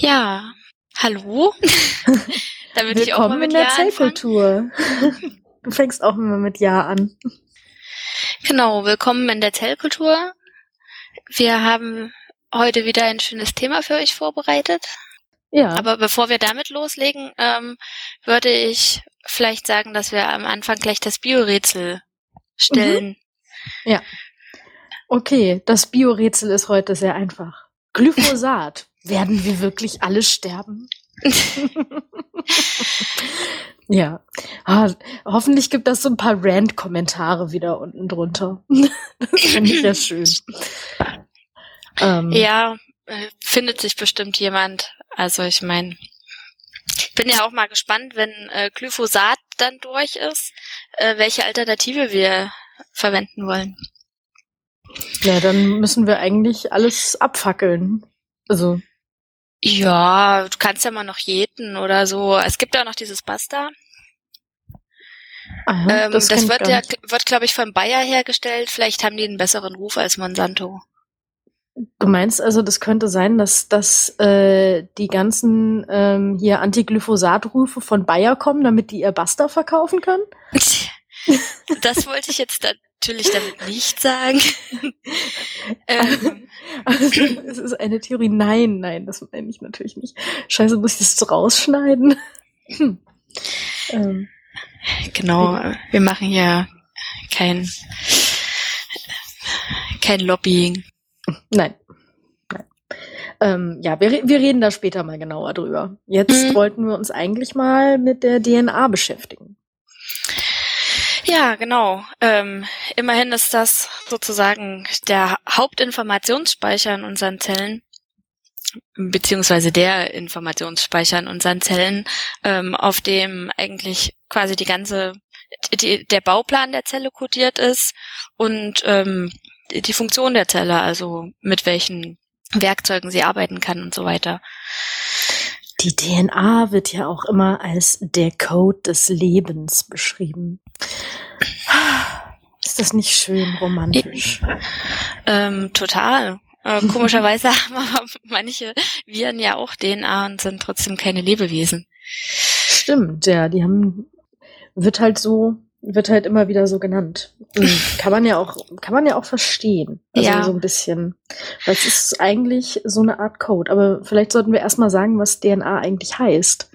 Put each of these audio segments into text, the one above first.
Ja, hallo. da würde ich auch mal mit in der ja Zellkultur. Du fängst auch immer mit Ja an. Genau, willkommen in der Zellkultur. Wir haben heute wieder ein schönes Thema für euch vorbereitet. Ja. Aber bevor wir damit loslegen, ähm, würde ich vielleicht sagen, dass wir am Anfang gleich das Biorätsel stellen. Mhm. Ja. Okay, das Biorätsel ist heute sehr einfach. Glyphosat. Werden wir wirklich alle sterben? ja. Ah, hoffentlich gibt das so ein paar Rand-Kommentare wieder unten drunter. das finde ich ja schön. Ähm, ja, äh, findet sich bestimmt jemand. Also ich meine, ich bin ja auch mal gespannt, wenn äh, Glyphosat dann durch ist, äh, welche Alternative wir verwenden wollen. Ja, dann müssen wir eigentlich alles abfackeln. Also ja, du kannst ja mal noch jäten oder so. Es gibt ja auch noch dieses Basta. Aha, ähm, das, das wird ja, wird glaube ich von Bayer hergestellt. Vielleicht haben die einen besseren Ruf als Monsanto. Du meinst also, das könnte sein, dass, dass äh, die ganzen ähm, hier Antiglyphosat-Rufe von Bayer kommen, damit die ihr Basta verkaufen können? das wollte ich jetzt natürlich damit nicht sagen. ähm, also, es ist eine Theorie. Nein, nein, das meine ich natürlich nicht. Scheiße, muss ich das so rausschneiden? Hm. Ähm. Genau, wir machen ja kein, kein Lobbying. Nein. Nein. Ähm, ja, wir, wir reden da später mal genauer drüber. Jetzt mhm. wollten wir uns eigentlich mal mit der DNA beschäftigen. Ja, genau. Ähm, immerhin ist das sozusagen der Hauptinformationsspeicher in unseren Zellen, beziehungsweise der Informationsspeicher in unseren Zellen, ähm, auf dem eigentlich quasi die ganze, die, der Bauplan der Zelle kodiert ist und ähm, die Funktion der Zelle, also mit welchen Werkzeugen sie arbeiten kann und so weiter. Die DNA wird ja auch immer als der Code des Lebens beschrieben. Ist das nicht schön romantisch? Ähm, total. Äh, komischerweise haben aber manche Viren ja auch DNA und sind trotzdem keine Lebewesen. Stimmt, ja, die haben, wird halt so wird halt immer wieder so genannt. Mhm. Kann man ja auch, kann man ja auch verstehen. Also ja. so ein bisschen. Weil es ist eigentlich so eine Art Code. Aber vielleicht sollten wir erstmal sagen, was DNA eigentlich heißt.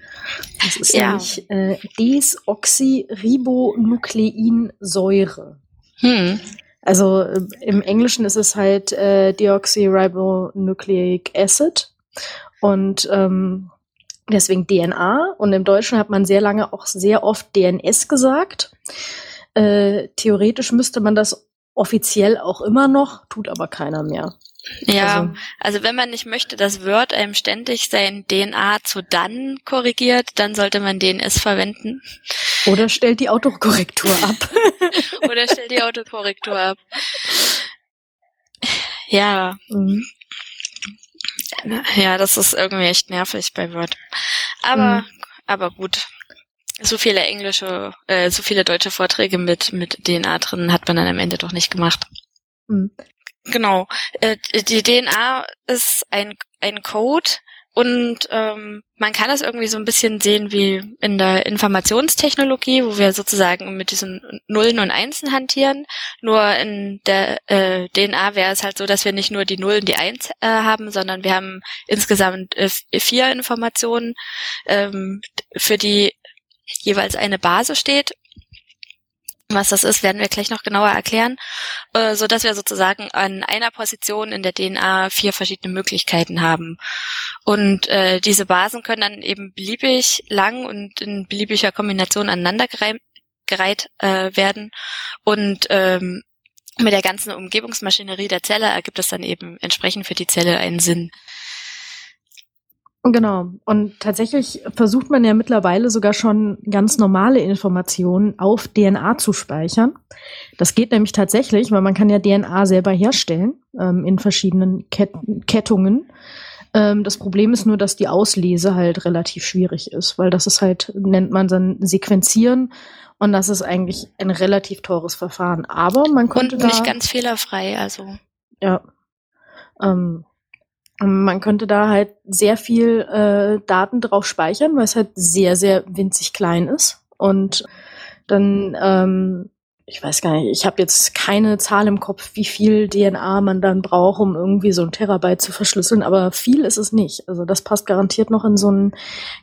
Das ist ja. nämlich äh, Desoxyribonukleinsäure. Hm. Also äh, im Englischen ist es halt äh, Deoxyribonucleic Acid. Und ähm, Deswegen DNA und im Deutschen hat man sehr lange auch sehr oft DNS gesagt. Äh, theoretisch müsste man das offiziell auch immer noch, tut aber keiner mehr. Ja, also, also wenn man nicht möchte, dass Word einem ständig sein DNA zu dann korrigiert, dann sollte man DNS verwenden. Oder stellt die Autokorrektur ab. Oder stellt die Autokorrektur ab. Ja. Mhm. Ja, das ist irgendwie echt nervig bei Word. Aber, mhm. aber gut. So viele englische, äh, so viele deutsche Vorträge mit, mit DNA drin hat man dann am Ende doch nicht gemacht. Mhm. Genau. Äh, die DNA ist ein, ein Code, und ähm, man kann das irgendwie so ein bisschen sehen wie in der Informationstechnologie, wo wir sozusagen mit diesen Nullen und Einsen hantieren. Nur in der äh, DNA wäre es halt so, dass wir nicht nur die Nullen, die Eins äh, haben, sondern wir haben insgesamt äh, vier Informationen, ähm, für die jeweils eine Base steht was das ist, werden wir gleich noch genauer erklären, äh, so dass wir sozusagen an einer Position in der DNA vier verschiedene Möglichkeiten haben. Und äh, diese Basen können dann eben beliebig lang und in beliebiger Kombination aneinandergereiht äh, werden. Und ähm, mit der ganzen Umgebungsmaschinerie der Zelle ergibt es dann eben entsprechend für die Zelle einen Sinn. Genau. Und tatsächlich versucht man ja mittlerweile sogar schon ganz normale Informationen auf DNA zu speichern. Das geht nämlich tatsächlich, weil man kann ja DNA selber herstellen ähm, in verschiedenen Ket Kettungen. Ähm, das Problem ist nur, dass die Auslese halt relativ schwierig ist, weil das ist halt, nennt man dann Sequenzieren und das ist eigentlich ein relativ teures Verfahren. Aber man konnte und nicht ganz fehlerfrei, also. Ja. Ähm, Man könnte da halt sehr viel äh, Daten drauf speichern, weil es halt sehr, sehr winzig klein ist. Und dann, ähm, ich weiß gar nicht, ich habe jetzt keine Zahl im Kopf, wie viel DNA man dann braucht, um irgendwie so ein Terabyte zu verschlüsseln, aber viel ist es nicht. Also das passt garantiert noch in so ein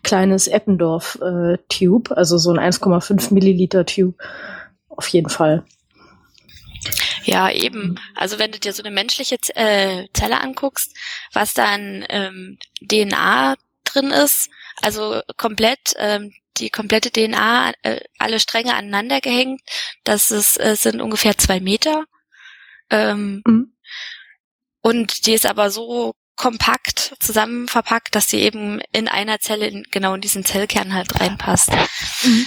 kleines Eppendorf-Tube, äh, also so ein 1,5 Milliliter Tube. Auf jeden Fall. Ja, eben. Also wenn du dir so eine menschliche äh, Zelle anguckst, was da an ähm, DNA drin ist, also komplett ähm, die komplette DNA, äh, alle Stränge aneinander gehängt, das ist, äh, sind ungefähr zwei Meter. Ähm, mhm. Und die ist aber so kompakt zusammen verpackt, dass sie eben in einer Zelle in, genau in diesen Zellkern halt reinpasst. Mhm.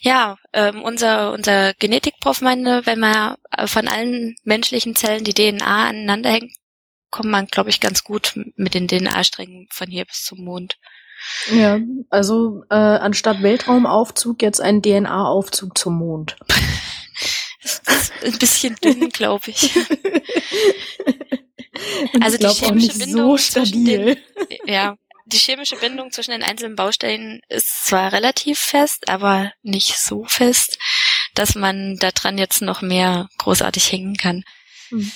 Ja, ähm, unser, unser Genetikprof meinte, wenn man äh, von allen menschlichen Zellen die DNA aneinander hängt, kommt man, glaube ich, ganz gut mit den DNA-Strängen von hier bis zum Mond. Ja, also äh, anstatt Weltraumaufzug jetzt ein DNA-Aufzug zum Mond. ein bisschen dünn, glaube ich. also die chemische Bindung so zwischen den, ja, die chemische Bindung zwischen den einzelnen Baustellen ist zwar relativ fest, aber nicht so fest, dass man daran jetzt noch mehr großartig hängen kann. Hm.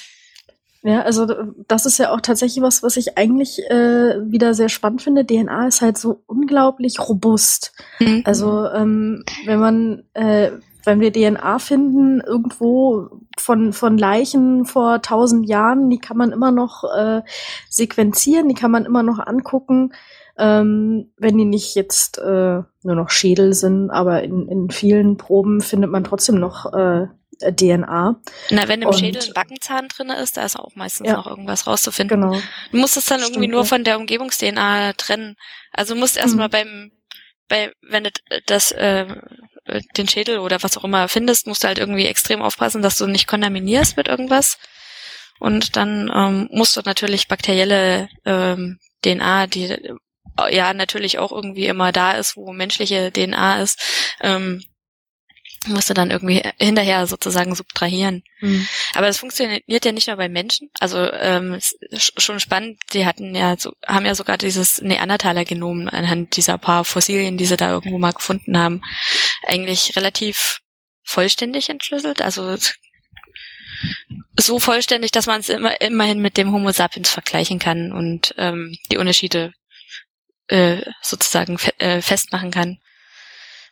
Ja, also das ist ja auch tatsächlich was, was ich eigentlich äh, wieder sehr spannend finde. DNA ist halt so unglaublich robust. Mhm. Also ähm, wenn man, äh, wenn wir DNA finden irgendwo von von Leichen vor tausend Jahren, die kann man immer noch äh, sequenzieren, die kann man immer noch angucken ähm, wenn die nicht jetzt äh, nur noch Schädel sind, aber in, in vielen Proben findet man trotzdem noch äh, DNA. Na, wenn im und, Schädel ein Backenzahn drin ist, da ist auch meistens ja, noch irgendwas rauszufinden. Genau. Du musst es dann Stimmt, irgendwie nur von der Umgebungs-DNA trennen. Also musst erstmal mhm. beim, bei, wenn du das, äh, den Schädel oder was auch immer findest, musst du halt irgendwie extrem aufpassen, dass du nicht kontaminierst mit irgendwas. Und dann ähm, musst du natürlich bakterielle ähm, DNA, die ja natürlich auch irgendwie immer da ist, wo menschliche DNA ist, ähm, musst du dann irgendwie hinterher sozusagen subtrahieren. Mhm. Aber das funktioniert ja nicht nur bei Menschen. Also ähm, schon spannend, die hatten ja so, haben ja sogar dieses Neandertaler-Genom anhand dieser paar Fossilien, die sie da irgendwo mal gefunden haben, eigentlich relativ vollständig entschlüsselt. Also so vollständig, dass man es immer immerhin mit dem Homo sapiens vergleichen kann und ähm, die Unterschiede äh, sozusagen fe äh, festmachen kann.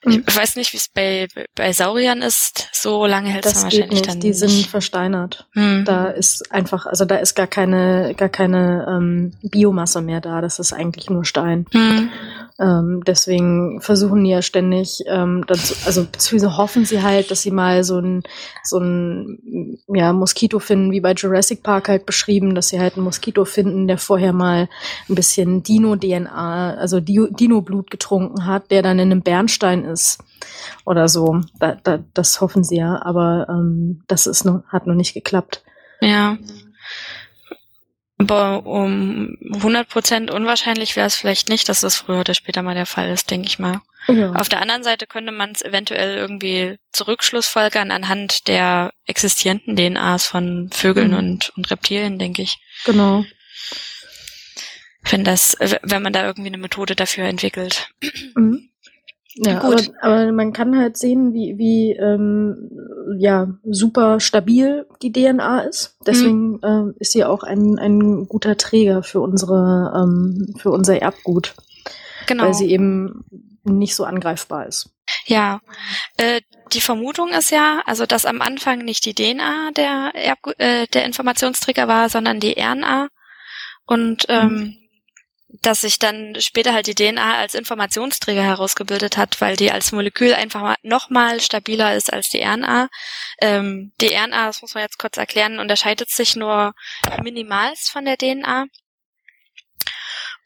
Mhm. Ich weiß nicht, wie es bei, bei Sauriern ist. So lange hält es wahrscheinlich nicht. dann. Die sind versteinert. Mhm. Da ist einfach, also da ist gar keine, gar keine ähm, Biomasse mehr da. Das ist eigentlich nur Stein. Mhm. Ähm, deswegen versuchen die ja ständig, ähm, dazu, also beziehungsweise hoffen sie halt, dass sie mal so ein, so ein ja, Moskito finden, wie bei Jurassic Park halt beschrieben, dass sie halt ein Moskito finden, der vorher mal ein bisschen Dino-DNA, also Dino-Blut getrunken hat, der dann in einem Bernstein ist oder so. Da, da, das hoffen sie ja, aber ähm, das ist noch, hat noch nicht geklappt. Ja. Aber um 100% unwahrscheinlich wäre es vielleicht nicht, dass das früher oder später mal der Fall ist, denke ich mal. Ja. Auf der anderen Seite könnte man es eventuell irgendwie zurückschlussfolgern anhand der existierenden DNAs von Vögeln mhm. und, und Reptilien, denke ich. Genau. Wenn das, wenn man da irgendwie eine Methode dafür entwickelt. Mhm. Ja, aber, aber, man kann halt sehen, wie, wie ähm, ja, super stabil die DNA ist. Deswegen mhm. ähm, ist sie auch ein, ein guter Träger für unsere ähm, für unser Erbgut. Genau. Weil sie eben nicht so angreifbar ist. Ja, äh, die Vermutung ist ja, also dass am Anfang nicht die DNA der, Erbgu äh, der Informationsträger war, sondern die RNA. Und ähm, mhm dass sich dann später halt die DNA als Informationsträger herausgebildet hat, weil die als Molekül einfach noch mal stabiler ist als die RNA. Ähm, die RNA, das muss man jetzt kurz erklären, unterscheidet sich nur minimals von der DNA.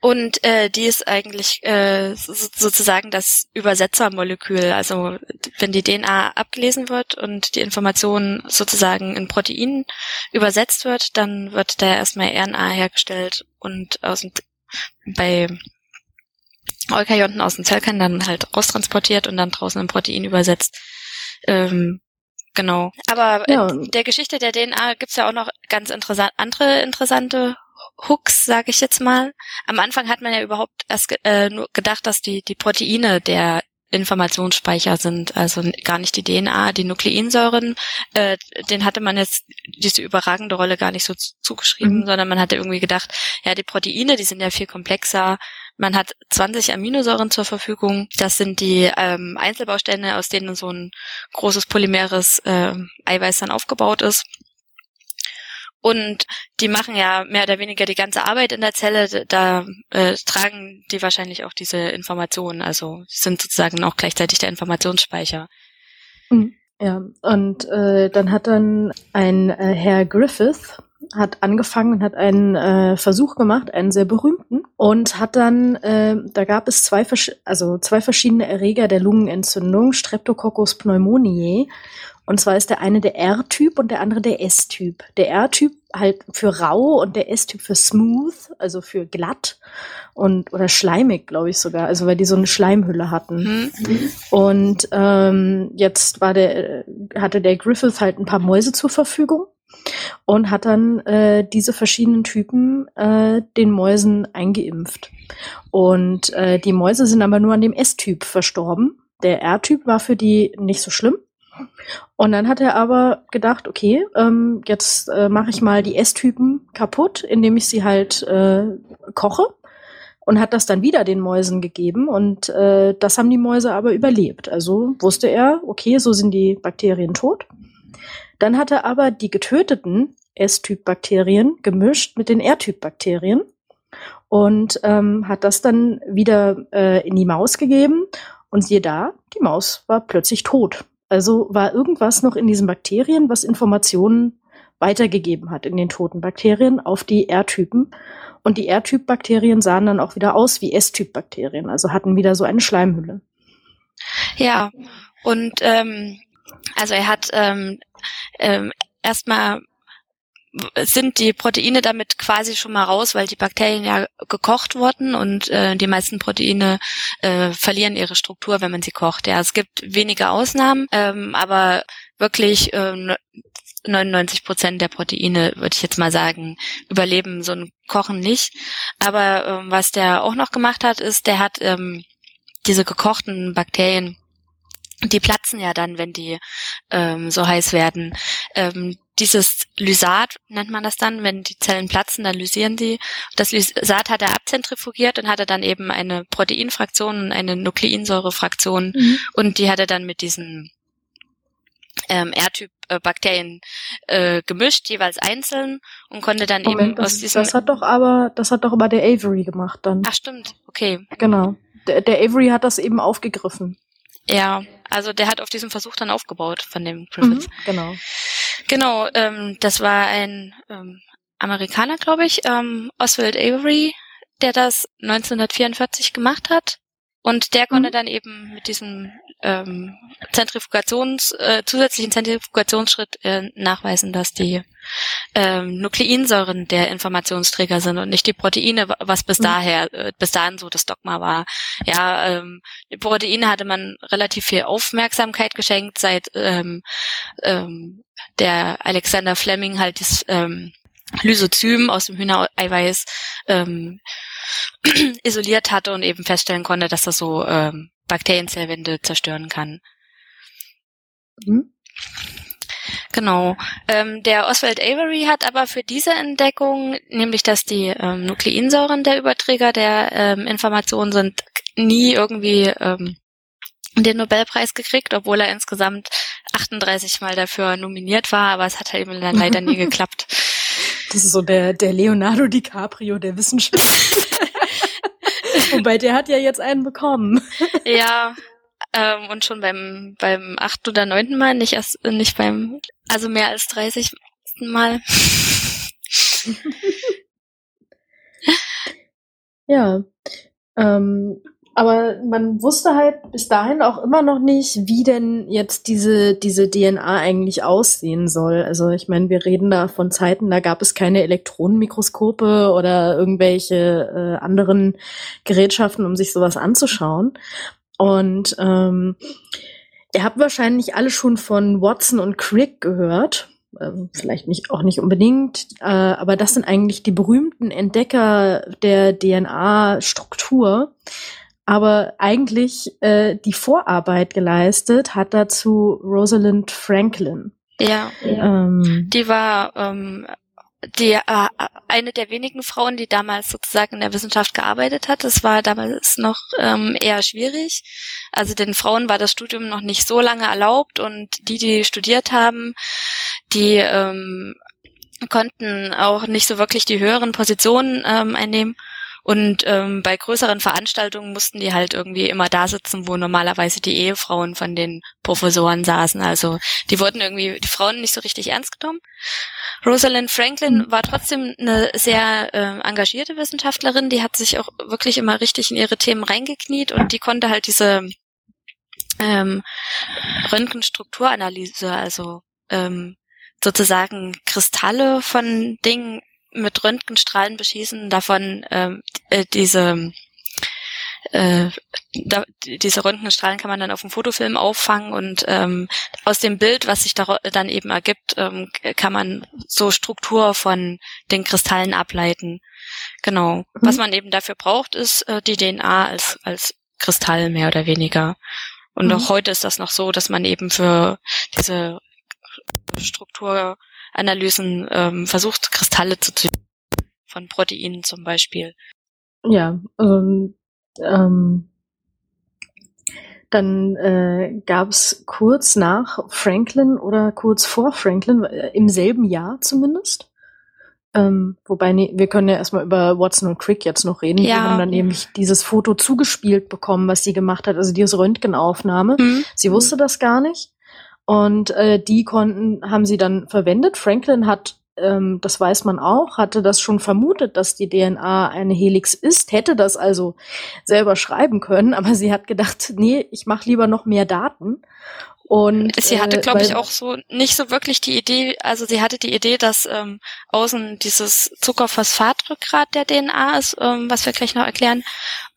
Und äh, die ist eigentlich äh, sozusagen das Übersetzermolekül. Also wenn die DNA abgelesen wird und die Information sozusagen in Protein übersetzt wird, dann wird da erstmal RNA hergestellt und aus dem bei Eukaryoten aus dem Zellkern dann halt raustransportiert und dann draußen im Protein übersetzt. Ähm, genau. Aber ja. in der Geschichte der DNA gibt's ja auch noch ganz interessant, andere interessante Hooks, sage ich jetzt mal. Am Anfang hat man ja überhaupt erst äh, nur gedacht, dass die, die Proteine der Informationsspeicher sind, also gar nicht die DNA, die Nukleinsäuren, äh, den hatte man jetzt diese überragende Rolle gar nicht so zugeschrieben, mhm. sondern man hatte irgendwie gedacht, ja, die Proteine, die sind ja viel komplexer. Man hat 20 Aminosäuren zur Verfügung. Das sind die ähm, Einzelbausteine, aus denen so ein großes polymeres äh, Eiweiß dann aufgebaut ist. Und die machen ja mehr oder weniger die ganze Arbeit in der Zelle. Da äh, tragen die wahrscheinlich auch diese Informationen. Also sind sozusagen auch gleichzeitig der Informationsspeicher. Mhm. Ja, und äh, dann hat dann ein äh, Herr Griffith hat angefangen und hat einen äh, Versuch gemacht, einen sehr berühmten, und hat dann, äh, da gab es zwei, also zwei verschiedene Erreger der Lungenentzündung, Streptococcus pneumoniae. Und zwar ist der eine der R-Typ und der andere der S-Typ. Der R-Typ halt für rau und der S-Typ für smooth, also für glatt und oder schleimig, glaube ich sogar. Also weil die so eine Schleimhülle hatten. Mhm. Und ähm, jetzt war der hatte der Griffith halt ein paar Mäuse zur Verfügung und hat dann äh, diese verschiedenen Typen äh, den Mäusen eingeimpft. Und äh, die Mäuse sind aber nur an dem S-Typ verstorben. Der R-Typ war für die nicht so schlimm. Und dann hat er aber gedacht, okay, ähm, jetzt äh, mache ich mal die Esstypen kaputt, indem ich sie halt äh, koche und hat das dann wieder den Mäusen gegeben und äh, das haben die Mäuse aber überlebt. Also wusste er, okay, so sind die Bakterien tot. Dann hat er aber die getöteten S-Typ-Bakterien gemischt mit den R-Typ-Bakterien und ähm, hat das dann wieder äh, in die Maus gegeben und siehe da, die Maus war plötzlich tot. Also war irgendwas noch in diesen Bakterien, was Informationen weitergegeben hat in den toten Bakterien auf die R-Typen. Und die R-Typ-Bakterien sahen dann auch wieder aus wie S-Typ-Bakterien, also hatten wieder so eine Schleimhülle. Ja, und ähm, also er hat ähm, ähm, erstmal sind die Proteine damit quasi schon mal raus, weil die Bakterien ja gekocht wurden und äh, die meisten Proteine äh, verlieren ihre Struktur, wenn man sie kocht. Ja, es gibt wenige Ausnahmen, ähm, aber wirklich äh, 99 Prozent der Proteine, würde ich jetzt mal sagen, überleben so ein Kochen nicht. Aber ähm, was der auch noch gemacht hat, ist, der hat ähm, diese gekochten Bakterien die platzen ja dann, wenn die ähm, so heiß werden. Ähm, dieses Lysat nennt man das dann, wenn die Zellen platzen, dann lysieren die. Das Lysat hat er abzentrifugiert und hatte dann eben eine Proteinfraktion und eine Nukleinsäurefraktion mhm. und die hat er dann mit diesen ähm, R-Typ-Bakterien äh, gemischt, jeweils einzeln und konnte dann Moment, eben das, aus diesem. Das hat doch aber, das hat doch aber der Avery gemacht dann. Ach stimmt, okay. Genau. Der, der Avery hat das eben aufgegriffen. Ja, also der hat auf diesem Versuch dann aufgebaut von dem Griffith. Mhm, genau. Genau, ähm, das war ein ähm, Amerikaner, glaube ich, ähm, Oswald Avery, der das 1944 gemacht hat. Und der konnte mhm. dann eben mit diesem ähm, Zentrifugations, äh, zusätzlichen Zentrifugationsschritt äh, nachweisen, dass die ähm, Nukleinsäuren der Informationsträger sind und nicht die Proteine, was bis mhm. daher, äh, bis dahin so das Dogma war. Ja, ähm, die Proteine hatte man relativ viel Aufmerksamkeit geschenkt, seit ähm, ähm, der Alexander Fleming halt das ähm, Lysozym aus dem Hühnereiweiß ähm, isoliert hatte und eben feststellen konnte, dass das so ähm, Bakterienzellwände zerstören kann. Mhm. Genau. Ähm, der Oswald Avery hat aber für diese Entdeckung, nämlich dass die ähm, Nukleinsäuren der Überträger der ähm, Informationen sind, nie irgendwie ähm, den Nobelpreis gekriegt, obwohl er insgesamt 38 Mal dafür nominiert war, aber es hat halt eben leider nie geklappt. Das ist so der, der Leonardo DiCaprio der Wissenschaft. Wobei der hat ja jetzt einen bekommen. Ja, ähm, und schon beim beim achten oder neunten Mal, nicht erst nicht beim, also mehr als 30 Mal. ja. Ähm, aber man wusste halt bis dahin auch immer noch nicht, wie denn jetzt diese, diese DNA eigentlich aussehen soll. Also ich meine, wir reden da von Zeiten, da gab es keine Elektronenmikroskope oder irgendwelche äh, anderen Gerätschaften, um sich sowas anzuschauen. Und ähm, ihr habt wahrscheinlich alle schon von Watson und Crick gehört. äh, vielleicht nicht auch nicht unbedingt, äh, aber das sind eigentlich die berühmten Entdecker der DNA-Struktur. Aber eigentlich äh, die Vorarbeit geleistet hat dazu Rosalind Franklin. Ja, ähm, die war ähm, die äh, eine der wenigen Frauen, die damals sozusagen in der Wissenschaft gearbeitet hat. Das war damals noch ähm, eher schwierig. Also den Frauen war das Studium noch nicht so lange erlaubt und die, die studiert haben, die ähm, konnten auch nicht so wirklich die höheren Positionen ähm, einnehmen. Und ähm, bei größeren Veranstaltungen mussten die halt irgendwie immer da sitzen, wo normalerweise die Ehefrauen von den Professoren saßen. Also die wurden irgendwie, die Frauen nicht so richtig ernst genommen. Rosalind Franklin mhm. war trotzdem eine sehr äh, engagierte Wissenschaftlerin, die hat sich auch wirklich immer richtig in ihre Themen reingekniet und die konnte halt diese ähm, Röntgenstrukturanalyse, also ähm, sozusagen Kristalle von Dingen mit Röntgenstrahlen beschießen, davon ähm, äh, diese äh, da, diese Röntgenstrahlen kann man dann auf dem Fotofilm auffangen und ähm, aus dem Bild, was sich da dann eben ergibt, ähm, kann man so Struktur von den Kristallen ableiten. Genau. Mhm. Was man eben dafür braucht, ist äh, die DNA als als Kristall mehr oder weniger. Und mhm. auch heute ist das noch so, dass man eben für diese Strukturanalysen ähm, versucht, Kristalle zu ziehen. Von Proteinen zum Beispiel. Ja, ähm, ähm, dann äh, gab es kurz nach Franklin oder kurz vor Franklin, äh, im selben Jahr zumindest. Ähm, wobei, nee, wir können ja erstmal über Watson und Crick jetzt noch reden. Ja. Die haben dann nämlich dieses Foto zugespielt bekommen, was sie gemacht hat, also diese Röntgenaufnahme. Mhm. Sie wusste das gar nicht. Und äh, die konnten, haben sie dann verwendet. Franklin hat ähm, das weiß man auch, hatte das schon vermutet, dass die DNA eine Helix ist, hätte das also selber schreiben können, aber sie hat gedacht, nee, ich mache lieber noch mehr Daten. Und sie hatte, äh, glaube ich, auch so nicht so wirklich die Idee, also sie hatte die Idee, dass ähm, außen dieses Zuckerphosphatrückgrat der DNA ist, ähm, was wir gleich noch erklären,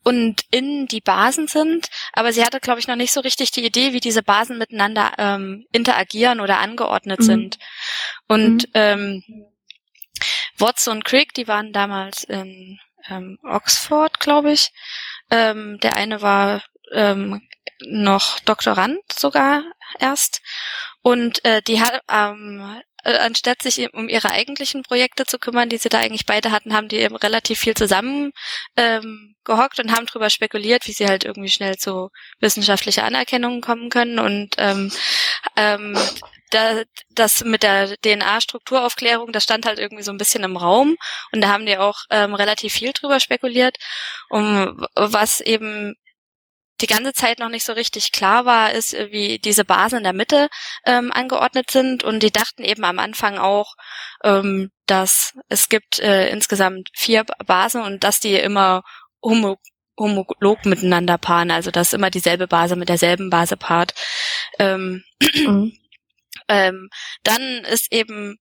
und innen die Basen sind, aber sie hatte, glaube ich, noch nicht so richtig die Idee, wie diese Basen miteinander ähm, interagieren oder angeordnet mhm. sind. Und mhm. ähm, Watson und Crick, die waren damals in ähm, Oxford, glaube ich. Ähm, der eine war ähm, noch Doktorand sogar erst. Und äh, die hat ähm, äh, anstatt sich um ihre eigentlichen Projekte zu kümmern, die sie da eigentlich beide hatten, haben die eben relativ viel zusammen ähm, gehockt und haben drüber spekuliert, wie sie halt irgendwie schnell zu wissenschaftlicher Anerkennung kommen können und ähm, ähm, da, das mit der DNA-Strukturaufklärung, das stand halt irgendwie so ein bisschen im Raum und da haben die auch ähm, relativ viel drüber spekuliert, um was eben die ganze Zeit noch nicht so richtig klar war, ist, äh, wie diese Basen in der Mitte ähm, angeordnet sind. Und die dachten eben am Anfang auch, ähm, dass es gibt äh, insgesamt vier Basen und dass die immer homo homolog miteinander paaren, also dass immer dieselbe Base mit derselben Base paart. Ähm, mhm. ähm, dann ist eben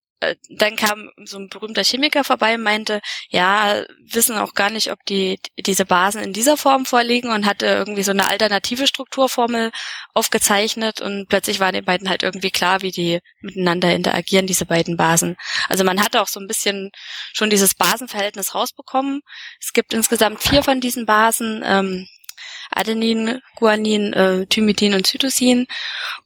dann kam so ein berühmter Chemiker vorbei und meinte, ja, wissen auch gar nicht, ob die diese Basen in dieser Form vorliegen und hatte irgendwie so eine alternative Strukturformel aufgezeichnet und plötzlich war den beiden halt irgendwie klar, wie die miteinander interagieren, diese beiden Basen. Also man hatte auch so ein bisschen schon dieses Basenverhältnis rausbekommen. Es gibt insgesamt vier von diesen Basen. Ähm, Adenin, Guanin, äh, Thymidin und Cytosin.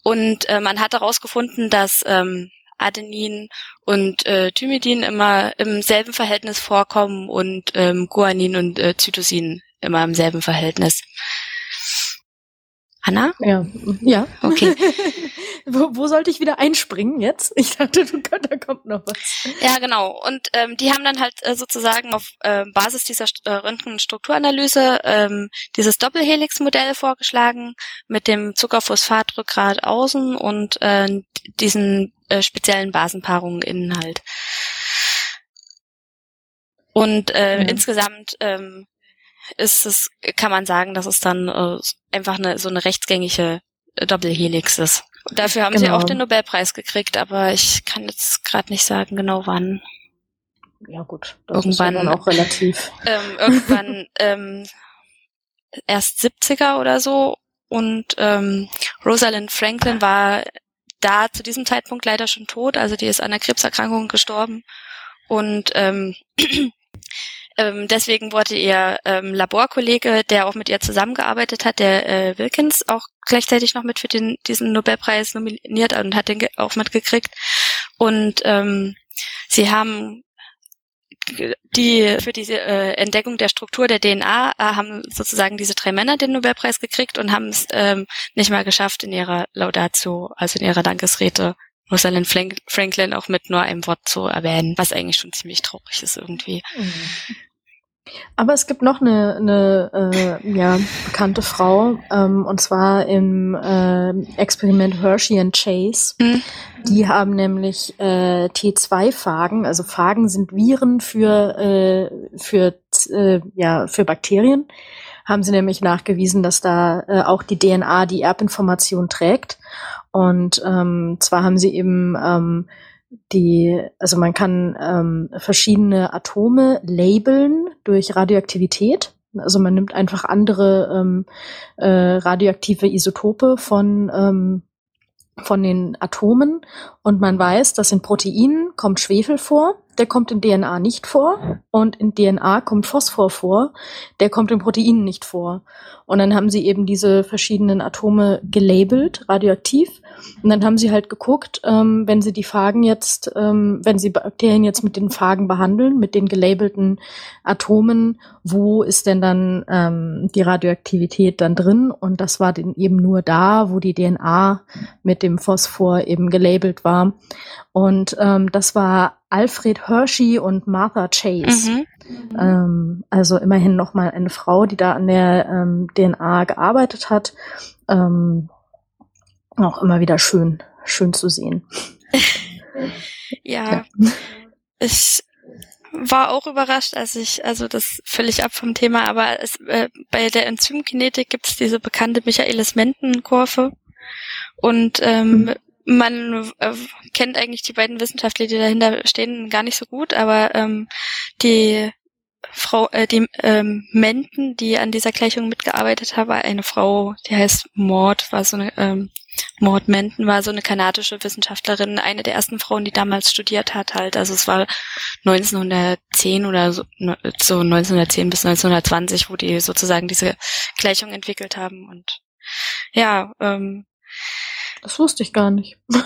Und äh, man hat herausgefunden, dass ähm, Adenin und äh, Thymidin immer im selben Verhältnis vorkommen und ähm, Guanin und äh, Cytosin immer im selben Verhältnis. Hanna? Ja. Ja. Okay. wo, wo sollte ich wieder einspringen jetzt? Ich dachte, du, da kommt noch was. Ja, genau. Und ähm, die haben dann halt äh, sozusagen auf äh, Basis dieser äh, Röntgenstrukturanalyse ähm, dieses Doppelhelix-Modell vorgeschlagen mit dem Zuckerphosphatrückgrat außen und äh, diesen äh, speziellen Basenpaarungen innen halt. Und äh, mhm. insgesamt ähm, ist es, kann man sagen, dass es dann äh, einfach eine, so eine rechtsgängige äh, Doppelhelix ist. Dafür haben genau. sie auch den Nobelpreis gekriegt, aber ich kann jetzt gerade nicht sagen genau wann. Ja gut, das irgendwann ist dann auch relativ. Ähm, irgendwann ähm, erst 70er oder so und ähm, Rosalind Franklin war da zu diesem Zeitpunkt leider schon tot, also die ist an einer Krebserkrankung gestorben und ähm, ähm, deswegen wurde ihr ähm, Laborkollege, der auch mit ihr zusammengearbeitet hat, der äh, Wilkins, auch gleichzeitig noch mit für den, diesen Nobelpreis nominiert und hat den auch mitgekriegt. Und ähm, sie haben die für diese äh, Entdeckung der Struktur der DNA äh, haben sozusagen diese drei Männer den Nobelpreis gekriegt und haben es ähm, nicht mal geschafft in ihrer Laudatio, also in ihrer Dankesrede, Rosalind Franklin auch mit nur einem Wort zu erwähnen, was eigentlich schon ziemlich traurig ist irgendwie. Mhm. Aber es gibt noch eine, eine äh, ja, bekannte Frau, ähm, und zwar im äh, Experiment Hershey and Chase. Mhm. Die haben nämlich äh, T2-Phagen, also Phagen sind Viren für, äh, für, äh, ja, für Bakterien. Haben sie nämlich nachgewiesen, dass da äh, auch die DNA die Erbinformation trägt. Und ähm, zwar haben sie eben ähm, die, also man kann ähm, verschiedene Atome labeln durch Radioaktivität. Also man nimmt einfach andere ähm, äh, radioaktive Isotope von ähm, von den Atomen und man weiß, dass in Proteinen kommt Schwefel vor, der kommt in DNA nicht vor und in DNA kommt Phosphor vor, der kommt in Proteinen nicht vor. Und dann haben sie eben diese verschiedenen Atome gelabelt, radioaktiv. Und dann haben sie halt geguckt, ähm, wenn sie die Phagen jetzt, ähm, wenn sie Bakterien jetzt mit den Phagen behandeln, mit den gelabelten Atomen, wo ist denn dann ähm, die Radioaktivität dann drin? Und das war dann eben nur da, wo die DNA mit dem Phosphor eben gelabelt war. Und ähm, das war Alfred Hershey und Martha Chase. Mhm. Ähm, also immerhin nochmal eine Frau, die da an der ähm, DNA gearbeitet hat. Ähm, auch immer wieder schön, schön zu sehen. ja, ja, ich war auch überrascht, als ich, also das völlig ab vom Thema, aber es, äh, bei der Enzymkinetik gibt es diese bekannte Michaelis-Menten-Kurve. Und ähm, mhm man äh, kennt eigentlich die beiden Wissenschaftler, die dahinter stehen, gar nicht so gut, aber ähm, die Frau, äh, die ähm, Menten, die an dieser Gleichung mitgearbeitet hat, war eine Frau, die heißt Maud, war so eine ähm, Maud Menten war so eine kanadische Wissenschaftlerin, eine der ersten Frauen, die damals studiert hat halt. Also es war 1910 oder so, so 1910 bis 1920, wo die sozusagen diese Gleichung entwickelt haben und ja, ähm, das wusste ich gar nicht.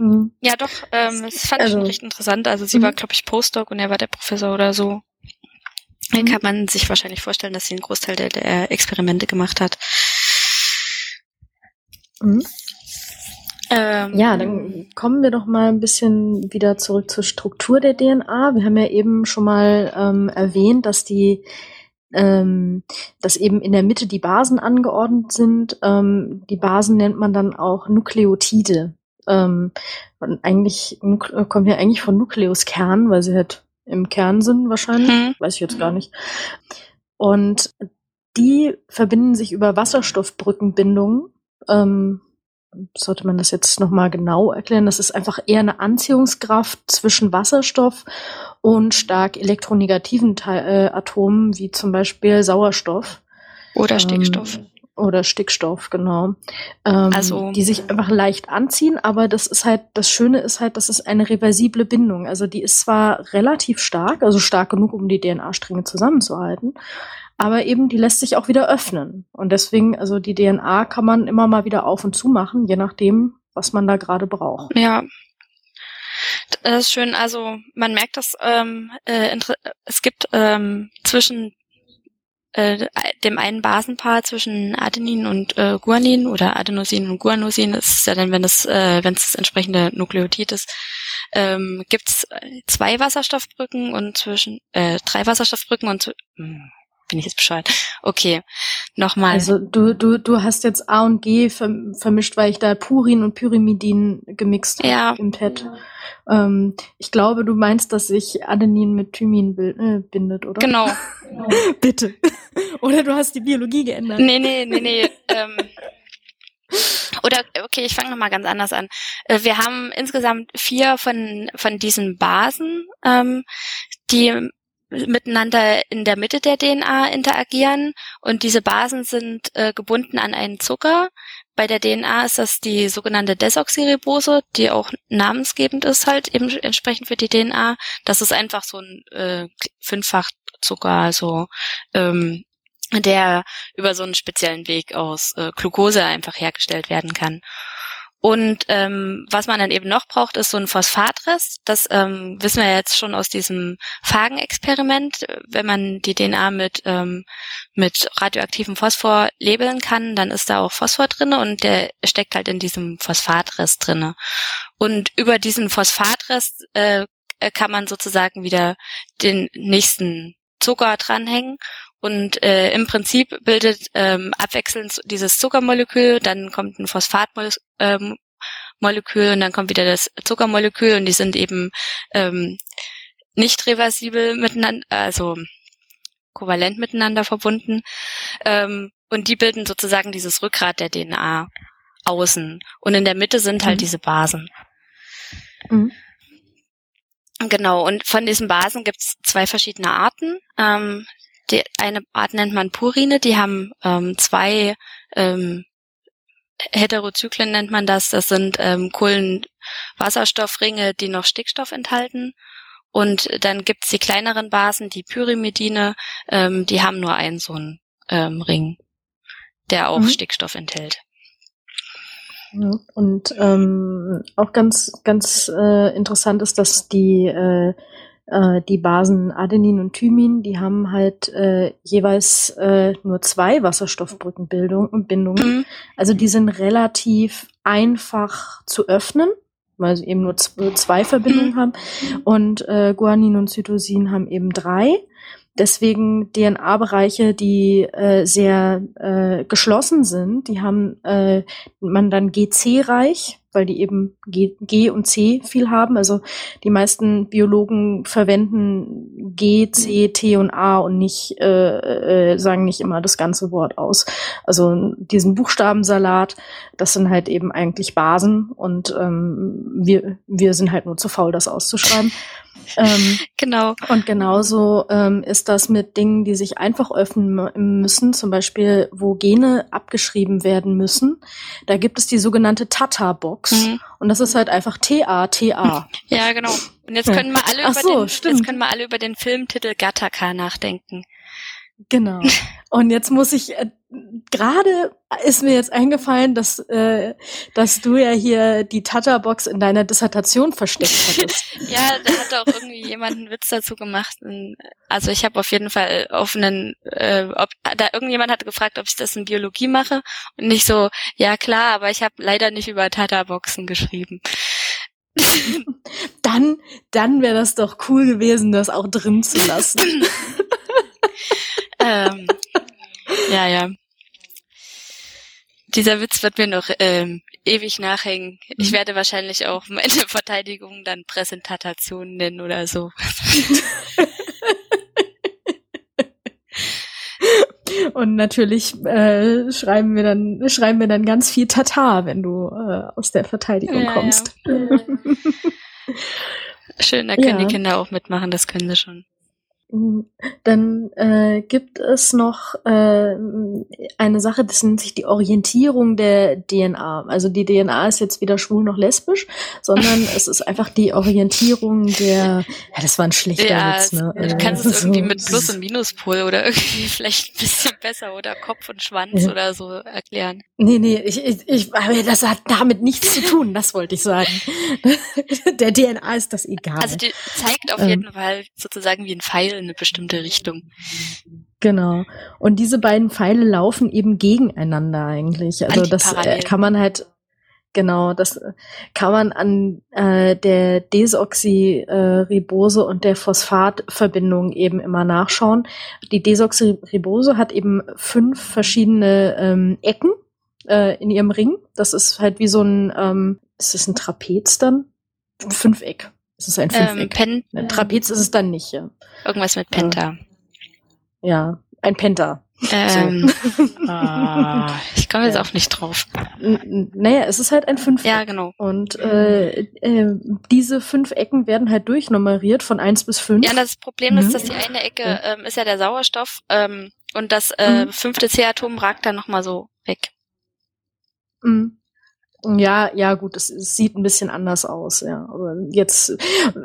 Mhm. ja, doch, ähm, das fand also, ich recht interessant. Also sie war, mhm. glaube ich, Postdoc und er war der Professor oder so. Dann mhm. kann man sich wahrscheinlich vorstellen, dass sie einen Großteil der, der Experimente gemacht hat. Mhm. Ähm, ja, dann kommen wir doch mal ein bisschen wieder zurück zur Struktur der DNA. Wir haben ja eben schon mal ähm, erwähnt, dass die ähm, dass eben in der Mitte die Basen angeordnet sind. Ähm, die Basen nennt man dann auch Nukleotide. Ähm, und eigentlich kommen ja eigentlich von Nukleuskern, weil sie halt im Kern sind wahrscheinlich. Hm. Weiß ich jetzt gar nicht. Und die verbinden sich über Wasserstoffbrückenbindungen. Ähm, sollte man das jetzt nochmal genau erklären, das ist einfach eher eine Anziehungskraft zwischen Wasserstoff und stark elektronegativen Teil, äh, Atomen, wie zum Beispiel Sauerstoff. Oder ähm, Stickstoff. Oder Stickstoff, genau. Ähm, also, die sich einfach leicht anziehen, aber das ist halt, das Schöne ist halt, das ist eine reversible Bindung. Also die ist zwar relativ stark, also stark genug, um die DNA-Stränge zusammenzuhalten, aber eben die lässt sich auch wieder öffnen. Und deswegen, also die DNA kann man immer mal wieder auf und zu machen, je nachdem, was man da gerade braucht. Ja. Das ist schön. Also man merkt, dass ähm, äh, es gibt ähm, zwischen äh, dem einen Basenpaar zwischen Adenin und äh, Guanin oder Adenosin und Guanosin ist ja dann, wenn das, äh, wenn es das entsprechende Nukleotid ist, ähm, gibt es zwei Wasserstoffbrücken und zwischen äh, drei Wasserstoffbrücken und hm bin ich jetzt bescheuert. Okay, nochmal. Also du, du, du hast jetzt A und G vermischt, weil ich da Purin und Pyrimidin gemixt ja. habe im Pad. Ähm, ich glaube, du meinst, dass sich Adenin mit Thymin äh, bindet, oder? Genau. Bitte. oder du hast die Biologie geändert. Nee, nee, nee, nee. ähm, oder okay, ich fange nochmal ganz anders an. Äh, wir haben insgesamt vier von von diesen Basen, ähm, die miteinander in der Mitte der DNA interagieren und diese Basen sind äh, gebunden an einen Zucker, bei der DNA ist das die sogenannte Desoxyribose, die auch namensgebend ist halt eben entsprechend für die DNA. Das ist einfach so ein äh, Fünffachzucker, also ähm, der über so einen speziellen Weg aus äh, Glucose einfach hergestellt werden kann. Und ähm, was man dann eben noch braucht, ist so ein Phosphatrest. Das ähm, wissen wir jetzt schon aus diesem Phagen-Experiment. Wenn man die DNA mit, ähm, mit radioaktivem Phosphor labeln kann, dann ist da auch Phosphor drinne und der steckt halt in diesem Phosphatrest drinne. Und über diesen Phosphatrest äh, kann man sozusagen wieder den nächsten Zucker dranhängen und äh, im Prinzip bildet ähm, abwechselnd dieses Zuckermolekül, dann kommt ein Phosphatmolekül ähm, und dann kommt wieder das Zuckermolekül und die sind eben ähm, nicht reversibel miteinander, also kovalent miteinander verbunden. Ähm, und die bilden sozusagen dieses Rückgrat der DNA außen. Und in der Mitte sind halt mhm. diese Basen. Mhm. Genau, und von diesen Basen gibt es zwei verschiedene Arten. Ähm, die eine Art nennt man Purine, die haben ähm, zwei ähm, Heterozyklen nennt man das. Das sind ähm, Kohlenwasserstoffringe, die noch Stickstoff enthalten. Und dann gibt's die kleineren Basen, die Pyrimidine, ähm, die haben nur einen so einen ähm, Ring, der auch mhm. Stickstoff enthält. Und ähm, auch ganz, ganz äh, interessant ist, dass die äh, äh, die Basen Adenin und Thymin, die haben halt äh, jeweils äh, nur zwei Wasserstoffbrückenbildungen. Mhm. Also die sind relativ einfach zu öffnen, weil sie eben nur zwei Verbindungen mhm. haben. Und äh, Guanin und Cytosin haben eben drei. Deswegen DNA-Bereiche, die äh, sehr äh, geschlossen sind, die haben äh, man dann GC-reich weil die eben G, G und C viel haben. Also die meisten Biologen verwenden G, C, T und A und nicht äh, äh, sagen nicht immer das ganze Wort aus. Also diesen Buchstabensalat, das sind halt eben eigentlich Basen und ähm, wir wir sind halt nur zu faul, das auszuschreiben. Ähm, genau. Und genauso ähm, ist das mit Dingen, die sich einfach öffnen müssen, zum Beispiel, wo Gene abgeschrieben werden müssen. Da gibt es die sogenannte Tata-Box. Mhm. Und das ist halt einfach T-A-T-A. Ja, genau. Und jetzt können wir alle, über, so, den, jetzt können wir alle über den Filmtitel Gattaca nachdenken. Genau. Und jetzt muss ich, äh, gerade ist mir jetzt eingefallen, dass, äh, dass du ja hier die Tata-Box in deiner Dissertation versteckt hattest. ja, da hat auch irgendwie jemand einen Witz dazu gemacht. Also ich habe auf jeden Fall auf einen, äh, ob da irgendjemand hat gefragt, ob ich das in Biologie mache. Und nicht so, ja klar, aber ich habe leider nicht über Tata-Boxen geschrieben. dann, dann wäre das doch cool gewesen, das auch drin zu lassen. Ähm, ja, ja. Dieser Witz wird mir noch ähm, ewig nachhängen. Ich mhm. werde wahrscheinlich auch meine Verteidigung dann Präsentation nennen oder so. Und natürlich äh, schreiben wir dann schreiben wir dann ganz viel Tatar, wenn du äh, aus der Verteidigung ja, kommst. Ja. Schön, da können ja. die Kinder auch mitmachen, das können sie schon. Dann äh, gibt es noch äh, eine Sache, das nennt sich die Orientierung der DNA. Also die DNA ist jetzt weder schwul noch lesbisch, sondern es ist einfach die Orientierung der. Ja, das war ein schlechter ja, Witz. Ne? Du kannst es irgendwie mit Plus- und Minuspol oder irgendwie vielleicht ein bisschen besser oder Kopf und Schwanz ja. oder so erklären. Nee, nee, ich, ich, ich, das hat damit nichts zu tun, das wollte ich sagen. der DNA ist das egal. Also die zeigt auf jeden ähm, Fall sozusagen wie ein Pfeil in eine bestimmte Richtung. Genau. Und diese beiden Pfeile laufen eben gegeneinander eigentlich. Also das äh, kann man halt Genau, das kann man an äh, der Desoxyribose und der Phosphatverbindung eben immer nachschauen. Die Desoxyribose hat eben fünf verschiedene ähm, Ecken äh, in ihrem Ring. Das ist halt wie so ein, ähm, ist das ein Trapez dann? Fünfeck. Es ist ein Fünfeck. Ähm, Pen Trapez ist es dann nicht, ja. Irgendwas mit Penta. Ja, ein Penta. Ähm, so. ah, ich komme jetzt ja. auch nicht drauf. N naja, es ist halt ein Fünfeck. Ja, genau. Und äh, äh, diese fünf Ecken werden halt durchnummeriert von eins bis fünf. Ja, das Problem mhm. ist, dass die eine Ecke ähm, ist ja der Sauerstoff ähm, und das äh, mhm. fünfte C-Atom ragt dann nochmal so weg. Mhm. Ja, ja, gut, es, es, sieht ein bisschen anders aus, ja. Aber jetzt,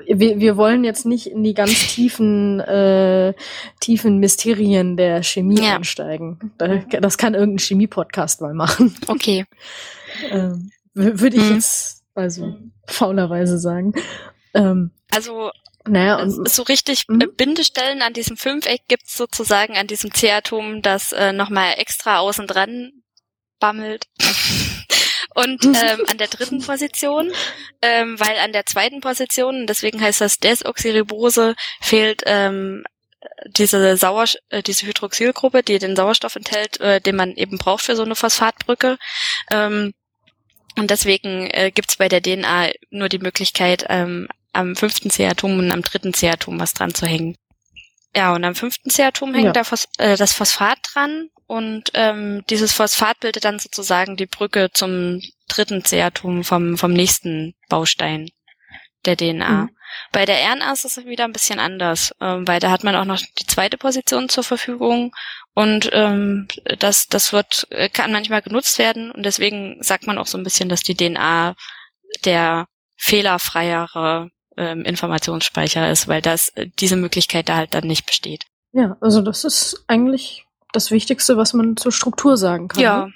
wir, wir wollen jetzt nicht in die ganz tiefen, äh, tiefen Mysterien der Chemie ja. einsteigen. Das kann irgendein Chemie-Podcast mal machen. Okay. ähm, Würde ich mhm. jetzt also faulerweise sagen. Ähm, also naja, und so richtig mhm. Bindestellen an diesem Fünfeck gibt's sozusagen an diesem C-Atom, das äh, nochmal extra außen dran bammelt. Und ähm, an der dritten Position, ähm, weil an der zweiten Position, deswegen heißt das Desoxyribose, fehlt ähm, diese Sauerst äh, diese Hydroxylgruppe, die den Sauerstoff enthält, äh, den man eben braucht für so eine Phosphatbrücke. Ähm, und deswegen äh, gibt bei der DNA nur die Möglichkeit, ähm, am fünften C-Atom und am dritten C-Atom was dran zu hängen. Ja, und am fünften C-Atom hängt ja. da Phos äh, das Phosphat dran und ähm, dieses Phosphat bildet dann sozusagen die Brücke zum dritten C-Atom vom, vom nächsten Baustein der DNA. Mhm. Bei der RNA ist es wieder ein bisschen anders, ähm, weil da hat man auch noch die zweite Position zur Verfügung und ähm, das, das wird, äh, kann manchmal genutzt werden und deswegen sagt man auch so ein bisschen, dass die DNA der fehlerfreiere ähm, Informationsspeicher ist, weil das äh, diese Möglichkeit da halt dann nicht besteht. Ja, also das ist eigentlich das Wichtigste, was man zur Struktur sagen kann. Ja.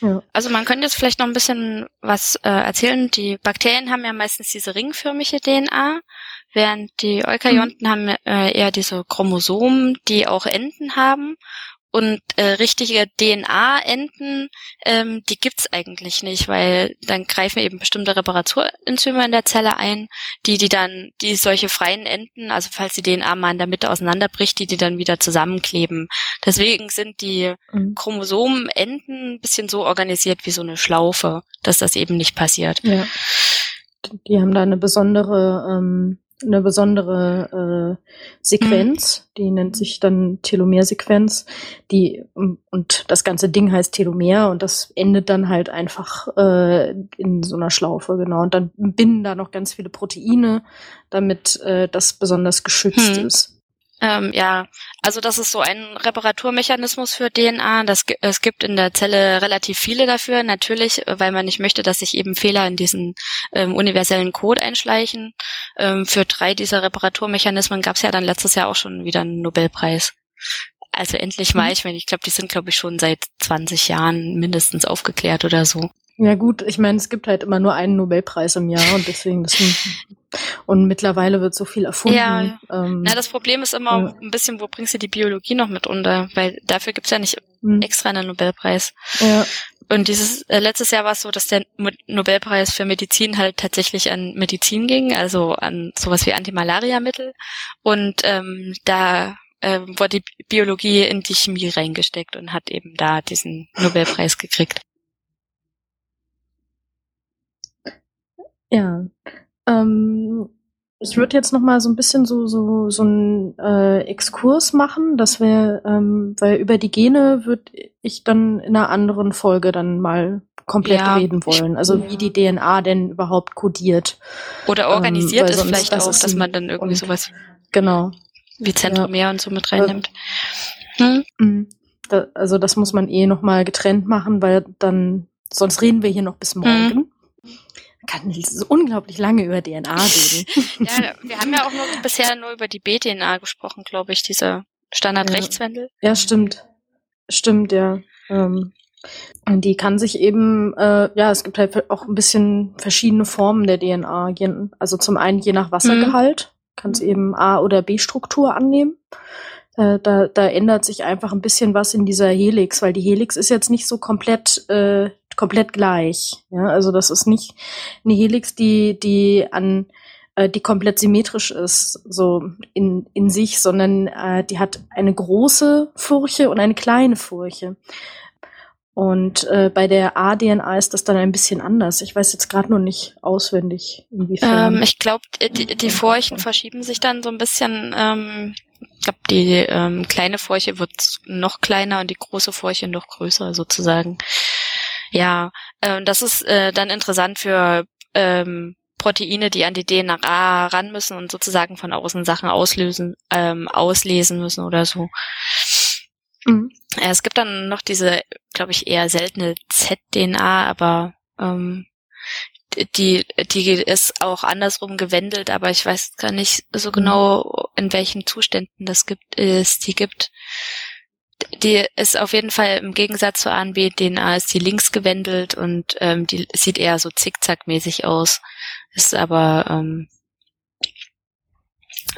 Ne? ja. Also man könnte jetzt vielleicht noch ein bisschen was äh, erzählen. Die Bakterien haben ja meistens diese ringförmige DNA, während die Eukaryoten mhm. haben äh, eher diese Chromosomen, die auch Enden haben. Und äh, richtige DNA-Enden, ähm, die gibt's eigentlich nicht, weil dann greifen eben bestimmte Reparaturenzyme in der Zelle ein, die die dann, die solche freien Enden, also falls die DNA mal in der Mitte auseinanderbricht, die die dann wieder zusammenkleben. Deswegen sind die mhm. Chromosomenenden ein bisschen so organisiert wie so eine Schlaufe, dass das eben nicht passiert. Ja. Die haben da eine besondere ähm, eine besondere äh, Sequenz, mhm. die nennt sich dann Telomersequenz, die und das ganze Ding heißt Telomer und das endet dann halt einfach äh, in so einer Schlaufe, genau. Und dann binden da noch ganz viele Proteine, damit äh, das besonders geschützt mhm. ist. Ähm, ja, also das ist so ein Reparaturmechanismus für DNA. Das, es gibt in der Zelle relativ viele dafür, natürlich, weil man nicht möchte, dass sich eben Fehler in diesen ähm, universellen Code einschleichen. Ähm, für drei dieser Reparaturmechanismen gab es ja dann letztes Jahr auch schon wieder einen Nobelpreis. Also endlich mal, mhm. ich meine, ich glaube, die sind, glaube ich, schon seit 20 Jahren mindestens aufgeklärt oder so. Ja gut, ich meine, es gibt halt immer nur einen Nobelpreis im Jahr und deswegen das und mittlerweile wird so viel erfunden. Ja, ähm, ja das Problem ist immer ja. ein bisschen, wo bringst du die Biologie noch mit unter, weil dafür gibt's ja nicht hm. extra einen Nobelpreis. Ja. Und dieses äh, letztes Jahr war es so, dass der Nobelpreis für Medizin halt tatsächlich an Medizin ging, also an sowas wie Antimalariamittel. Und ähm, da äh, wurde die Biologie in die Chemie reingesteckt und hat eben da diesen Nobelpreis gekriegt. Ja. Ähm, ich würde jetzt noch mal so ein bisschen so so so einen äh, Exkurs machen, dass wir, ähm, weil über die Gene würde ich dann in einer anderen Folge dann mal komplett ja. reden wollen. Also wie die DNA denn überhaupt kodiert. Oder ähm, organisiert ähm, ist vielleicht das auch, ist dass man dann irgendwie sowas genau wie Zentromer ja. und so mit reinnimmt. Hm? Mhm. Da, also das muss man eh noch mal getrennt machen, weil dann sonst reden wir hier noch bis morgen. Mhm kann so unglaublich lange über DNA reden. ja, wir haben ja auch nur bisher nur über die B-DNA gesprochen, glaube ich, diese Standard-Rechtswendel. Ja. ja, stimmt. Stimmt, ja. Ähm, und die kann sich eben, äh, ja, es gibt halt auch ein bisschen verschiedene Formen der DNA. Also zum einen je nach Wassergehalt mhm. kann es eben A- oder B-Struktur annehmen. Äh, da, da ändert sich einfach ein bisschen was in dieser Helix, weil die Helix ist jetzt nicht so komplett äh, komplett gleich. Ja, also das ist nicht eine Helix, die, die an äh, die komplett symmetrisch ist, so in, in sich, sondern äh, die hat eine große Furche und eine kleine Furche. Und äh, bei der A-DNA ist das dann ein bisschen anders. Ich weiß jetzt gerade nur nicht auswendig, inwiefern. Ähm, ich glaube, die, die Furchen verschieben sich dann so ein bisschen. Ähm, ich glaube, die ähm, kleine Furche wird noch kleiner und die große Furche noch größer sozusagen. Ja, äh, das ist äh, dann interessant für ähm, Proteine, die an die DNA ran müssen und sozusagen von außen Sachen auslösen, ähm, auslesen müssen oder so. Mhm. Es gibt dann noch diese glaube ich, eher seltene Z-DNA, aber ähm, die, die ist auch andersrum gewendelt, aber ich weiß gar nicht so genau, in welchen Zuständen das gibt, es die gibt. Die ist auf jeden Fall im Gegensatz zur ANB-DNA ist die links gewendelt und ähm, die sieht eher so zickzackmäßig aus. Ist aber ähm,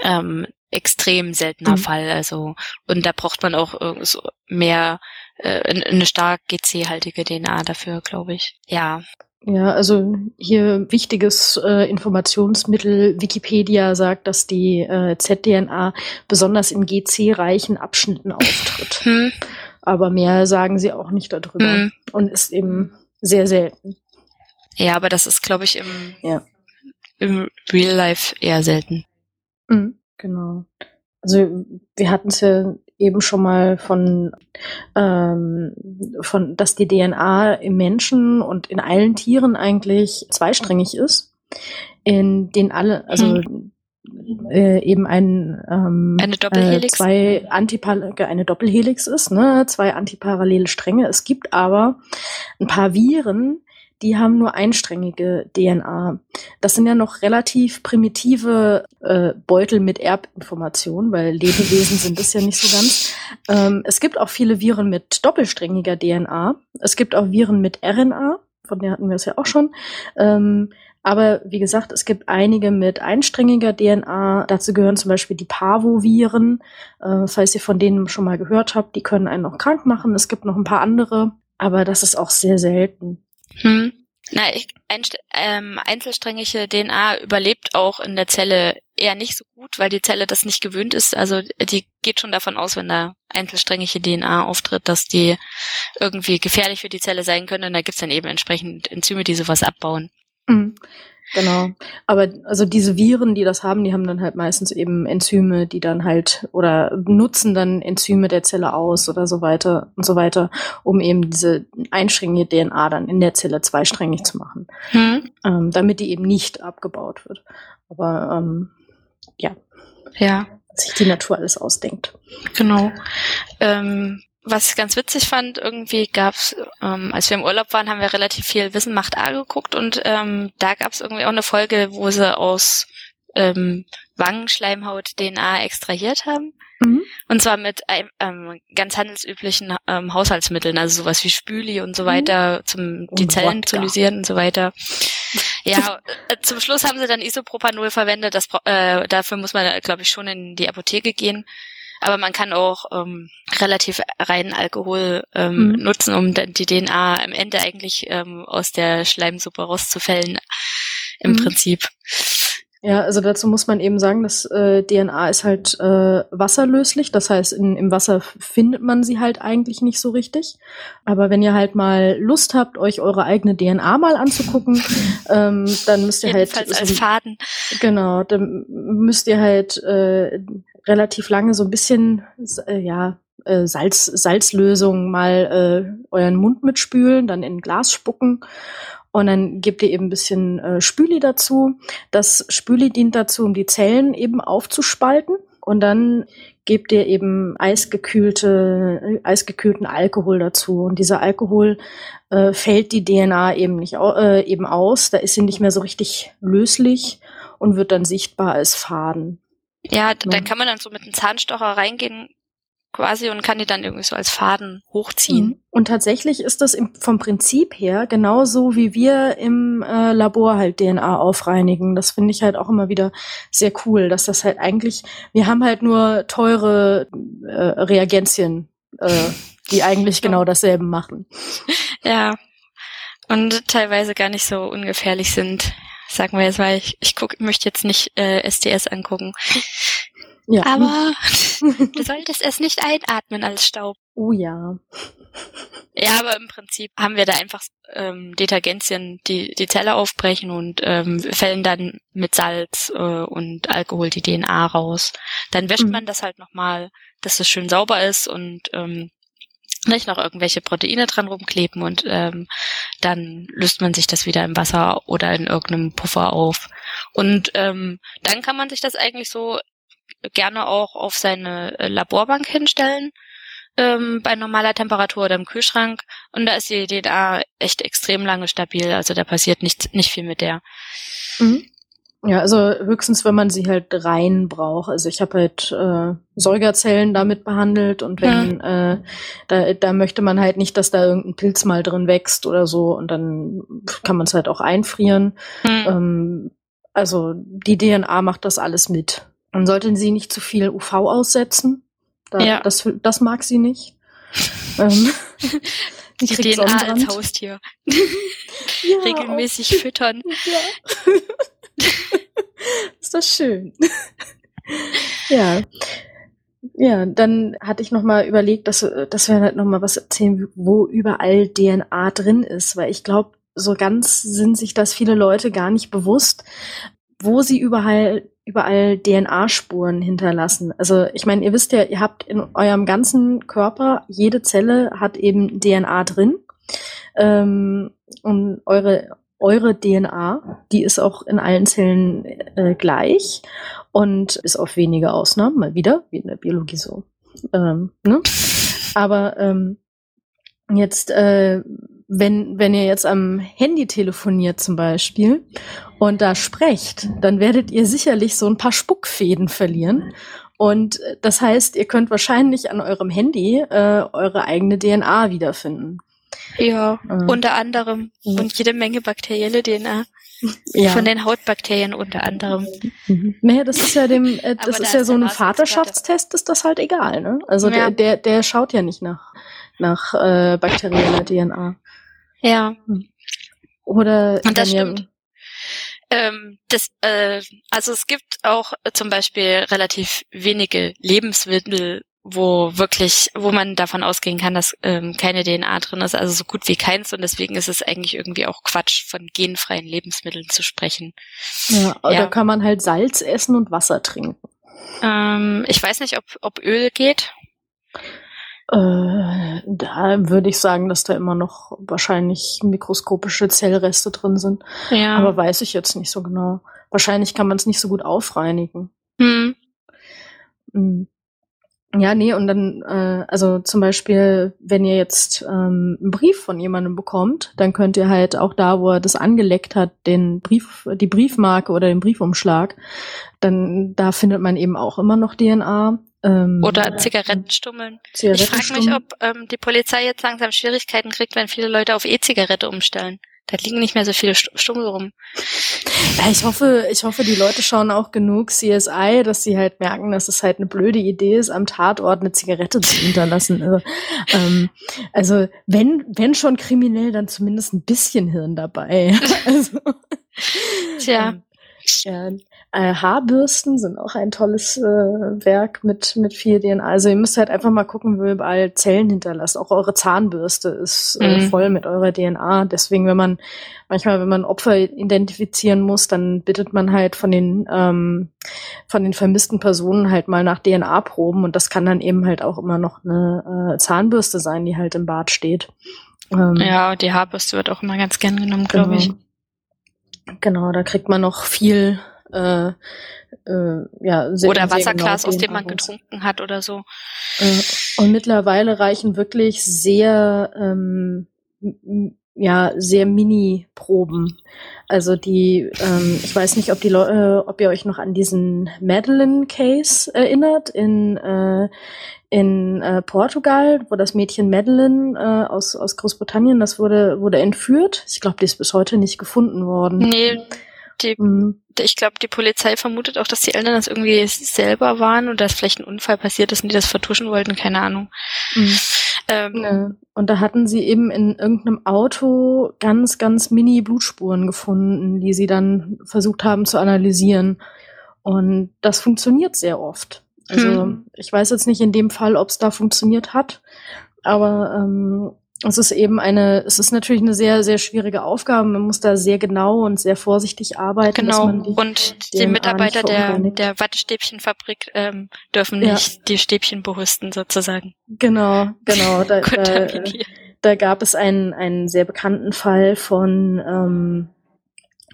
ähm, extrem seltener mhm. Fall. Also und da braucht man auch so mehr äh, eine stark GC-haltige DNA dafür, glaube ich. Ja. Ja, also hier wichtiges äh, Informationsmittel Wikipedia sagt, dass die äh, ZDNA besonders in GC-reichen Abschnitten auftritt. Hm. Aber mehr sagen sie auch nicht darüber hm. und ist eben sehr selten. Ja, aber das ist, glaube ich, im, ja. im Real Life eher selten. Mhm, genau. Also wir hatten es ja eben schon mal von, ähm, von, dass die DNA im Menschen und in allen Tieren eigentlich zweisträngig ist, in den alle, also hm. äh, eben ein ähm, eine Doppelhelix, äh, zwei Antipar eine Doppelhelix ist, ne, zwei antiparallele Stränge. Es gibt aber ein paar Viren, die haben nur einsträngige DNA. Das sind ja noch relativ primitive äh, Beutel mit Erbinformationen, weil Lebewesen sind es ja nicht so ganz. Ähm, es gibt auch viele Viren mit doppelsträngiger DNA. Es gibt auch Viren mit RNA, von der hatten wir es ja auch schon. Ähm, aber wie gesagt, es gibt einige mit einsträngiger DNA. Dazu gehören zum Beispiel die Parvoviren. Äh, falls ihr von denen schon mal gehört habt, die können einen auch krank machen. Es gibt noch ein paar andere, aber das ist auch sehr selten. Hm. Na, ich, ein, ähm, einzelsträngige DNA überlebt auch in der Zelle eher nicht so gut, weil die Zelle das nicht gewöhnt ist. Also die geht schon davon aus, wenn da einzelsträngige DNA auftritt, dass die irgendwie gefährlich für die Zelle sein können. Und da gibt's dann eben entsprechend Enzyme, die sowas abbauen. Mhm. Genau. Aber also diese Viren, die das haben, die haben dann halt meistens eben Enzyme, die dann halt oder nutzen dann Enzyme der Zelle aus oder so weiter und so weiter, um eben diese einsträngige DNA dann in der Zelle zweisträngig zu machen, hm. ähm, damit die eben nicht abgebaut wird. Aber ähm, ja. Ja. Sich die Natur alles ausdenkt. Genau. Ähm, was ich ganz witzig fand, irgendwie gab's, ähm, als wir im Urlaub waren, haben wir relativ viel Wissen macht A geguckt und ähm, da gab's irgendwie auch eine Folge, wo sie aus ähm, Wangenschleimhaut DNA extrahiert haben. Mhm. Und zwar mit ähm, ganz handelsüblichen ähm, Haushaltsmitteln, also sowas wie Spüli und so weiter, mhm. zum die und Zellen Wodka. zu lysieren und so weiter. Ja, äh, zum Schluss haben sie dann Isopropanol verwendet. Das, äh, dafür muss man, glaube ich, schon in die Apotheke gehen. Aber man kann auch ähm, relativ reinen Alkohol ähm, mhm. nutzen, um die DNA am Ende eigentlich ähm, aus der Schleimsuppe rauszufällen. Im mhm. Prinzip. Ja, also dazu muss man eben sagen, dass äh, DNA ist halt äh, wasserlöslich. Das heißt, in, im Wasser findet man sie halt eigentlich nicht so richtig. Aber wenn ihr halt mal Lust habt, euch eure eigene DNA mal anzugucken, ähm, dann müsst ihr Jedenfalls halt. als Faden. Genau, dann müsst ihr halt äh, relativ lange so ein bisschen, äh, ja, äh, Salz, Salzlösung mal äh, euren Mund mitspülen, dann in ein Glas spucken und dann gebt ihr eben ein bisschen äh, Spüli dazu. Das Spüli dient dazu, um die Zellen eben aufzuspalten. Und dann gebt ihr eben eisgekühlte, äh, eisgekühlten Alkohol dazu. Und dieser Alkohol äh, fällt die DNA eben nicht äh, eben aus. Da ist sie nicht mehr so richtig löslich und wird dann sichtbar als Faden. Ja, dann kann man dann so mit einem Zahnstocher reingehen quasi und kann die dann irgendwie so als Faden hochziehen. Mhm. Und tatsächlich ist das im, vom Prinzip her genauso, wie wir im äh, Labor halt DNA aufreinigen. Das finde ich halt auch immer wieder sehr cool, dass das halt eigentlich, wir haben halt nur teure äh, Reagenzien, äh, die eigentlich genau dasselbe machen. Ja. Und teilweise gar nicht so ungefährlich sind. Sagen wir jetzt mal, ich, ich guck, möchte jetzt nicht äh, SDS angucken. Ja. Aber du solltest es nicht einatmen als Staub. Oh ja. Ja, aber im Prinzip haben wir da einfach ähm, Detergenzien, die die Zelle aufbrechen und ähm, fällen dann mit Salz äh, und Alkohol die DNA raus. Dann wäscht mhm. man das halt nochmal, dass es schön sauber ist und ähm, nicht noch irgendwelche Proteine dran rumkleben und ähm, dann löst man sich das wieder im Wasser oder in irgendeinem Puffer auf. Und ähm, dann kann man sich das eigentlich so gerne auch auf seine äh, Laborbank hinstellen ähm, bei normaler Temperatur oder im Kühlschrank und da ist die DNA echt extrem lange stabil, also da passiert nicht, nicht viel mit der. Mhm. Ja, also höchstens, wenn man sie halt rein braucht. Also ich habe halt äh, Säugerzellen damit behandelt und wenn mhm. äh, da, da möchte man halt nicht, dass da irgendein Pilz mal drin wächst oder so und dann kann man es halt auch einfrieren. Mhm. Ähm, also die DNA macht das alles mit. Man sollte sie nicht zu viel UV aussetzen. Da, ja. das, das mag sie nicht. ähm, die, DNA als Haustier. ja, Regelmäßig füttern. Ja. ist das schön. ja. Ja, dann hatte ich noch mal überlegt, dass, dass wir halt noch mal was erzählen, wo überall DNA drin ist, weil ich glaube, so ganz sind sich das viele Leute gar nicht bewusst, wo sie überall überall DNA-Spuren hinterlassen. Also ich meine, ihr wisst ja, ihr habt in eurem ganzen Körper, jede Zelle hat eben DNA drin. Ähm, und eure, eure DNA, die ist auch in allen Zellen äh, gleich und ist auf wenige Ausnahmen, mal wieder, wie in der Biologie so. Ähm, ne? Aber ähm, jetzt, äh, wenn, wenn ihr jetzt am Handy telefoniert zum Beispiel und da sprecht, dann werdet ihr sicherlich so ein paar Spuckfäden verlieren. Und das heißt, ihr könnt wahrscheinlich an eurem Handy äh, eure eigene DNA wiederfinden. Ja, äh, unter anderem. Und jede Menge bakterielle DNA. Ja. Von den Hautbakterien unter anderem. Mhm. Naja, das ist ja dem, äh, das ist da ja so ein Vaterschaftstest, ist das halt egal, ne? Also ja. der, der, der schaut ja nicht nach, nach äh, bakterieller DNA. Ja. Hm. Oder Und das stimmt. Ähm, das, äh, also es gibt auch äh, zum Beispiel relativ wenige Lebensmittel, wo wirklich, wo man davon ausgehen kann, dass ähm, keine DNA drin ist, also so gut wie keins und deswegen ist es eigentlich irgendwie auch Quatsch, von genfreien Lebensmitteln zu sprechen. Ja, oder ja. kann man halt Salz essen und Wasser trinken. Ähm, ich weiß nicht, ob, ob Öl geht. Äh, da würde ich sagen, dass da immer noch wahrscheinlich mikroskopische Zellreste drin sind. Ja. Aber weiß ich jetzt nicht so genau. Wahrscheinlich kann man es nicht so gut aufreinigen. Hm. hm. Ja, nee, und dann, äh, also zum Beispiel, wenn ihr jetzt ähm, einen Brief von jemandem bekommt, dann könnt ihr halt auch da, wo er das angeleckt hat, den Brief, die Briefmarke oder den Briefumschlag, dann da findet man eben auch immer noch DNA. Ähm, Oder Zigarettenstummeln. Ich frage mich, ob ähm, die Polizei jetzt langsam Schwierigkeiten kriegt, wenn viele Leute auf E-Zigarette umstellen. Da liegen nicht mehr so viele Stummel rum. Ja, ich hoffe, ich hoffe, die Leute schauen auch genug CSI, dass sie halt merken, dass es halt eine blöde Idee ist, am Tatort eine Zigarette zu hinterlassen. Also, ähm, also wenn, wenn schon kriminell, dann zumindest ein bisschen Hirn dabei. also, Tja. Ähm, ja, äh, Haarbürsten sind auch ein tolles äh, Werk mit, mit viel DNA. Also ihr müsst halt einfach mal gucken, wo ihr überall Zellen hinterlasst. Auch eure Zahnbürste ist äh, mhm. voll mit eurer DNA. Deswegen, wenn man manchmal, wenn man Opfer identifizieren muss, dann bittet man halt von den ähm, von den vermissten Personen halt mal nach DNA-Proben und das kann dann eben halt auch immer noch eine äh, Zahnbürste sein, die halt im Bad steht. Ähm, ja, die Haarbürste wird auch immer ganz gern genommen, glaube genau. ich. Genau, da kriegt man noch viel äh, äh, ja, sehr, oder Wasserglas, genau aus dem man getrunken hat oder so. Äh, und mittlerweile reichen wirklich sehr ähm, ja sehr Mini-Proben. Also die, ähm, ich weiß nicht, ob die Leute, äh, ob ihr euch noch an diesen Madeline Case erinnert in äh, in äh, Portugal, wo das Mädchen Madeline äh, aus aus Großbritannien, das wurde wurde entführt. Ich glaube, die ist bis heute nicht gefunden worden. Nee, die, mhm. Ich glaube, die Polizei vermutet auch, dass die Eltern das irgendwie selber waren und dass vielleicht ein Unfall passiert ist und die das vertuschen wollten, keine Ahnung. Mhm. Ähm, ja. Und da hatten sie eben in irgendeinem Auto ganz, ganz mini Blutspuren gefunden, die sie dann versucht haben zu analysieren. Und das funktioniert sehr oft. Also hm. ich weiß jetzt nicht in dem Fall, ob es da funktioniert hat, aber ähm, es ist eben eine, es ist natürlich eine sehr, sehr schwierige Aufgabe. Man muss da sehr genau und sehr vorsichtig arbeiten. Genau. Und die Mitarbeiter der, der Wattestäbchenfabrik ähm, dürfen ja. nicht die Stäbchen behusten, sozusagen. Genau, genau. Da, da, da gab es einen, einen sehr bekannten Fall von, ähm,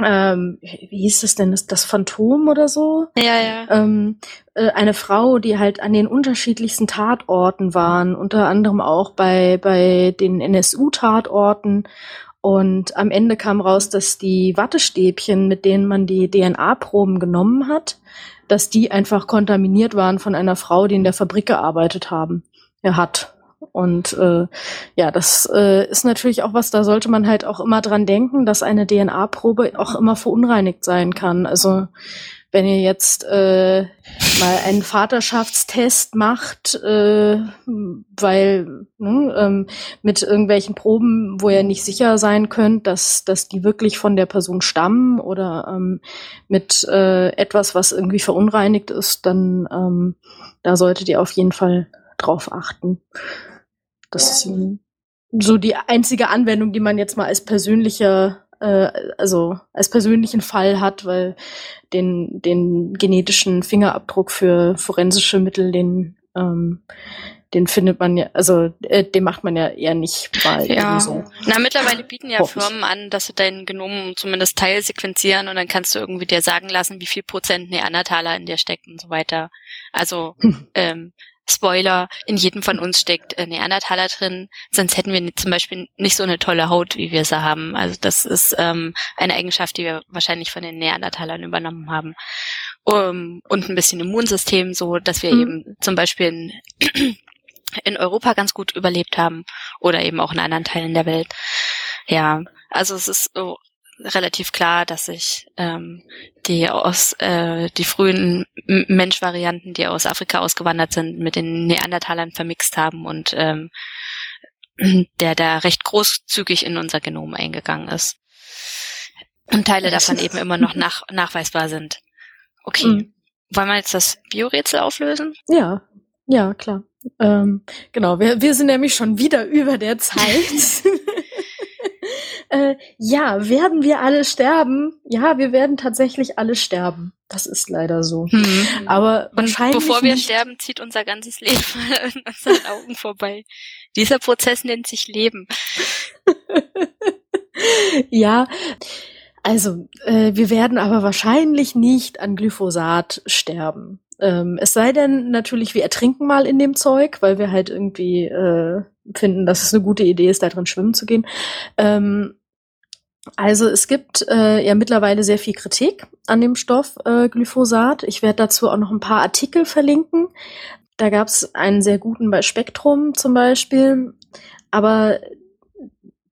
ähm, wie hieß es denn, das, das Phantom oder so? Ja, ja. Ähm, äh, eine Frau, die halt an den unterschiedlichsten Tatorten waren, unter anderem auch bei, bei den NSU-Tatorten. Und am Ende kam raus, dass die Wattestäbchen, mit denen man die DNA-Proben genommen hat, dass die einfach kontaminiert waren von einer Frau, die in der Fabrik gearbeitet haben. Er hat. Und äh, ja, das äh, ist natürlich auch was, da sollte man halt auch immer dran denken, dass eine DNA-Probe auch immer verunreinigt sein kann. Also wenn ihr jetzt äh, mal einen Vaterschaftstest macht, äh, weil ne, ähm, mit irgendwelchen Proben, wo ihr nicht sicher sein könnt, dass, dass die wirklich von der Person stammen oder ähm, mit äh, etwas, was irgendwie verunreinigt ist, dann ähm, da solltet ihr auf jeden Fall drauf achten. Das ist so die einzige Anwendung, die man jetzt mal als persönlicher, äh, also als persönlichen Fall hat, weil den, den genetischen Fingerabdruck für forensische Mittel, den, ähm, den findet man ja, also äh, den macht man ja eher nicht mal ja. so. Na, mittlerweile bieten ja Firmen an, dass sie dein Genom zumindest teilsequenzieren und dann kannst du irgendwie dir sagen lassen, wie viel Prozent Neandertaler in dir steckt und so weiter. Also hm. ähm, Spoiler, in jedem von uns steckt äh, Neandertaler drin, sonst hätten wir zum Beispiel nicht so eine tolle Haut, wie wir sie haben. Also das ist ähm, eine Eigenschaft, die wir wahrscheinlich von den Neandertalern übernommen haben. Um, und ein bisschen Immunsystem, so dass wir mhm. eben zum Beispiel in, in Europa ganz gut überlebt haben oder eben auch in anderen Teilen der Welt. Ja, also es ist so relativ klar, dass sich ähm, die aus äh, die frühen Menschvarianten, die aus Afrika ausgewandert sind, mit den Neandertalern vermixt haben und ähm, der da recht großzügig in unser Genom eingegangen ist. Und Teile davon eben immer noch nach, nachweisbar sind. Okay. Mhm. Wollen wir jetzt das Biorätsel auflösen? Ja, ja, klar. Ähm, genau, wir, wir sind nämlich schon wieder über der Zeit. Äh, ja, werden wir alle sterben? Ja, wir werden tatsächlich alle sterben. Das ist leider so. Hm. Aber Und wahrscheinlich bevor wir nicht. sterben, zieht unser ganzes Leben an unseren Augen vorbei. Dieser Prozess nennt sich Leben. ja. Also, äh, wir werden aber wahrscheinlich nicht an Glyphosat sterben. Ähm, es sei denn natürlich, wir ertrinken mal in dem Zeug, weil wir halt irgendwie äh, finden, dass es eine gute Idee ist, da drin schwimmen zu gehen. Ähm, also es gibt äh, ja mittlerweile sehr viel Kritik an dem Stoff äh, Glyphosat. Ich werde dazu auch noch ein paar Artikel verlinken. Da gab es einen sehr guten bei Spektrum zum Beispiel. Aber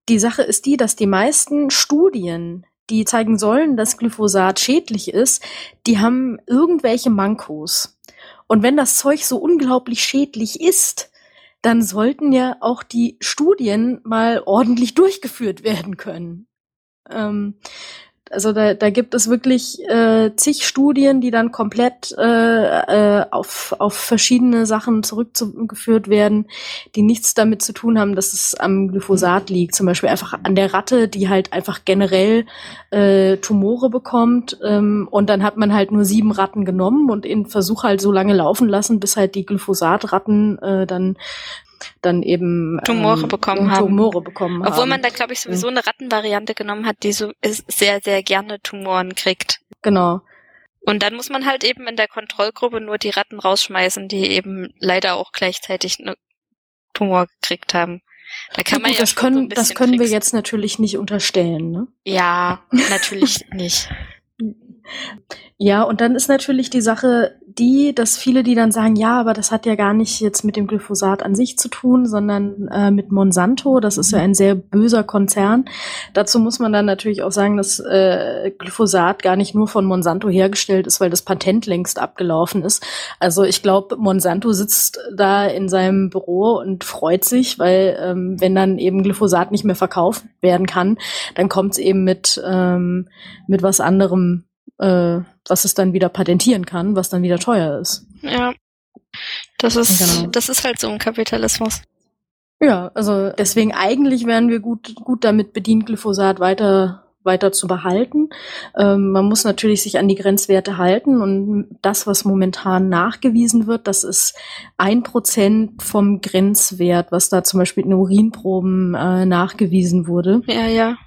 die Sache ist die, dass die meisten Studien, die zeigen sollen, dass Glyphosat schädlich ist, die haben irgendwelche Mankos. Und wenn das Zeug so unglaublich schädlich ist, dann sollten ja auch die Studien mal ordentlich durchgeführt werden können. Ähm, also da, da gibt es wirklich äh, zig Studien, die dann komplett äh, äh, auf, auf verschiedene Sachen zurückgeführt werden, die nichts damit zu tun haben, dass es am Glyphosat liegt. Zum Beispiel einfach an der Ratte, die halt einfach generell äh, Tumore bekommt. Ähm, und dann hat man halt nur sieben Ratten genommen und den Versuch halt so lange laufen lassen, bis halt die Glyphosatratten äh, dann dann eben Tumore ähm, bekommen haben. Tumore bekommen Obwohl haben. man da, glaube ich, sowieso eine Rattenvariante genommen hat, die so sehr, sehr gerne Tumoren kriegt. Genau. Und dann muss man halt eben in der Kontrollgruppe nur die Ratten rausschmeißen, die eben leider auch gleichzeitig eine Tumor gekriegt haben. Da kann man gut, ja das können, so das können wir jetzt natürlich nicht unterstellen, ne? Ja, natürlich nicht. Ja, und dann ist natürlich die Sache die, dass viele, die dann sagen, ja, aber das hat ja gar nicht jetzt mit dem Glyphosat an sich zu tun, sondern äh, mit Monsanto. Das ist ja ein sehr böser Konzern. Dazu muss man dann natürlich auch sagen, dass äh, Glyphosat gar nicht nur von Monsanto hergestellt ist, weil das Patent längst abgelaufen ist. Also ich glaube, Monsanto sitzt da in seinem Büro und freut sich, weil ähm, wenn dann eben Glyphosat nicht mehr verkauft werden kann, dann kommt es eben mit, ähm, mit was anderem äh, was es dann wieder patentieren kann, was dann wieder teuer ist. Ja. Das ist, genau. das ist halt so ein Kapitalismus. Ja, also deswegen eigentlich wären wir gut, gut damit bedient, Glyphosat weiter weiter zu behalten. Ähm, man muss natürlich sich an die Grenzwerte halten und das, was momentan nachgewiesen wird, das ist ein Prozent vom Grenzwert, was da zum Beispiel in Urinproben äh, nachgewiesen wurde. Ja, ja.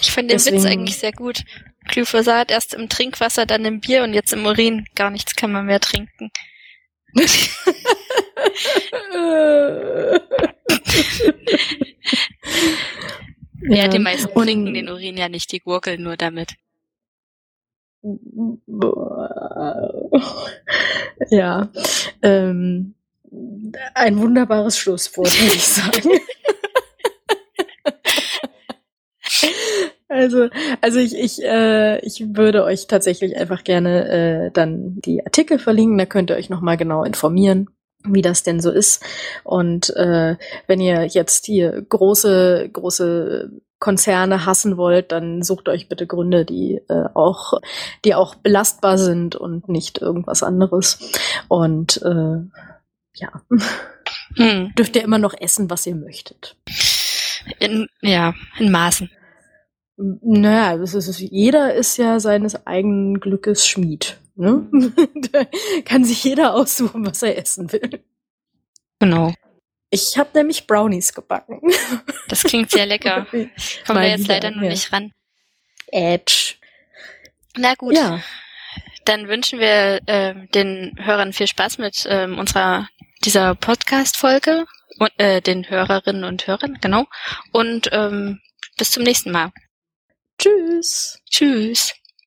Ich fand den Deswegen, Witz eigentlich sehr gut. Glyphosat erst im Trinkwasser, dann im Bier und jetzt im Urin. Gar nichts kann man mehr trinken. ja, die meisten und, trinken den Urin ja nicht, die gurgeln nur damit. Ja, ähm, ein wunderbares Schlusswort, würde ich sagen. Also, also ich, ich, äh, ich würde euch tatsächlich einfach gerne äh, dann die Artikel verlinken, da könnt ihr euch nochmal genau informieren wie das denn so ist. Und äh, wenn ihr jetzt hier große, große Konzerne hassen wollt, dann sucht euch bitte Gründe, die äh, auch, die auch belastbar sind und nicht irgendwas anderes. Und äh, ja, hm. dürft ihr immer noch essen, was ihr möchtet. In, ja, in Maßen. Naja, das ist, jeder ist ja seines eigenen Glückes Schmied. Ne? da kann sich jeder aussuchen, was er essen will. Genau. Ich habe nämlich Brownies gebacken. Das klingt sehr lecker. Kommen wir jetzt leider noch ja. nicht ran. Edge. Na gut. Ja. Dann wünschen wir äh, den Hörern viel Spaß mit äh, unserer dieser Podcast-Folge und äh, den Hörerinnen und Hörern, genau. Und ähm, bis zum nächsten Mal. Tschüss. Tschüss.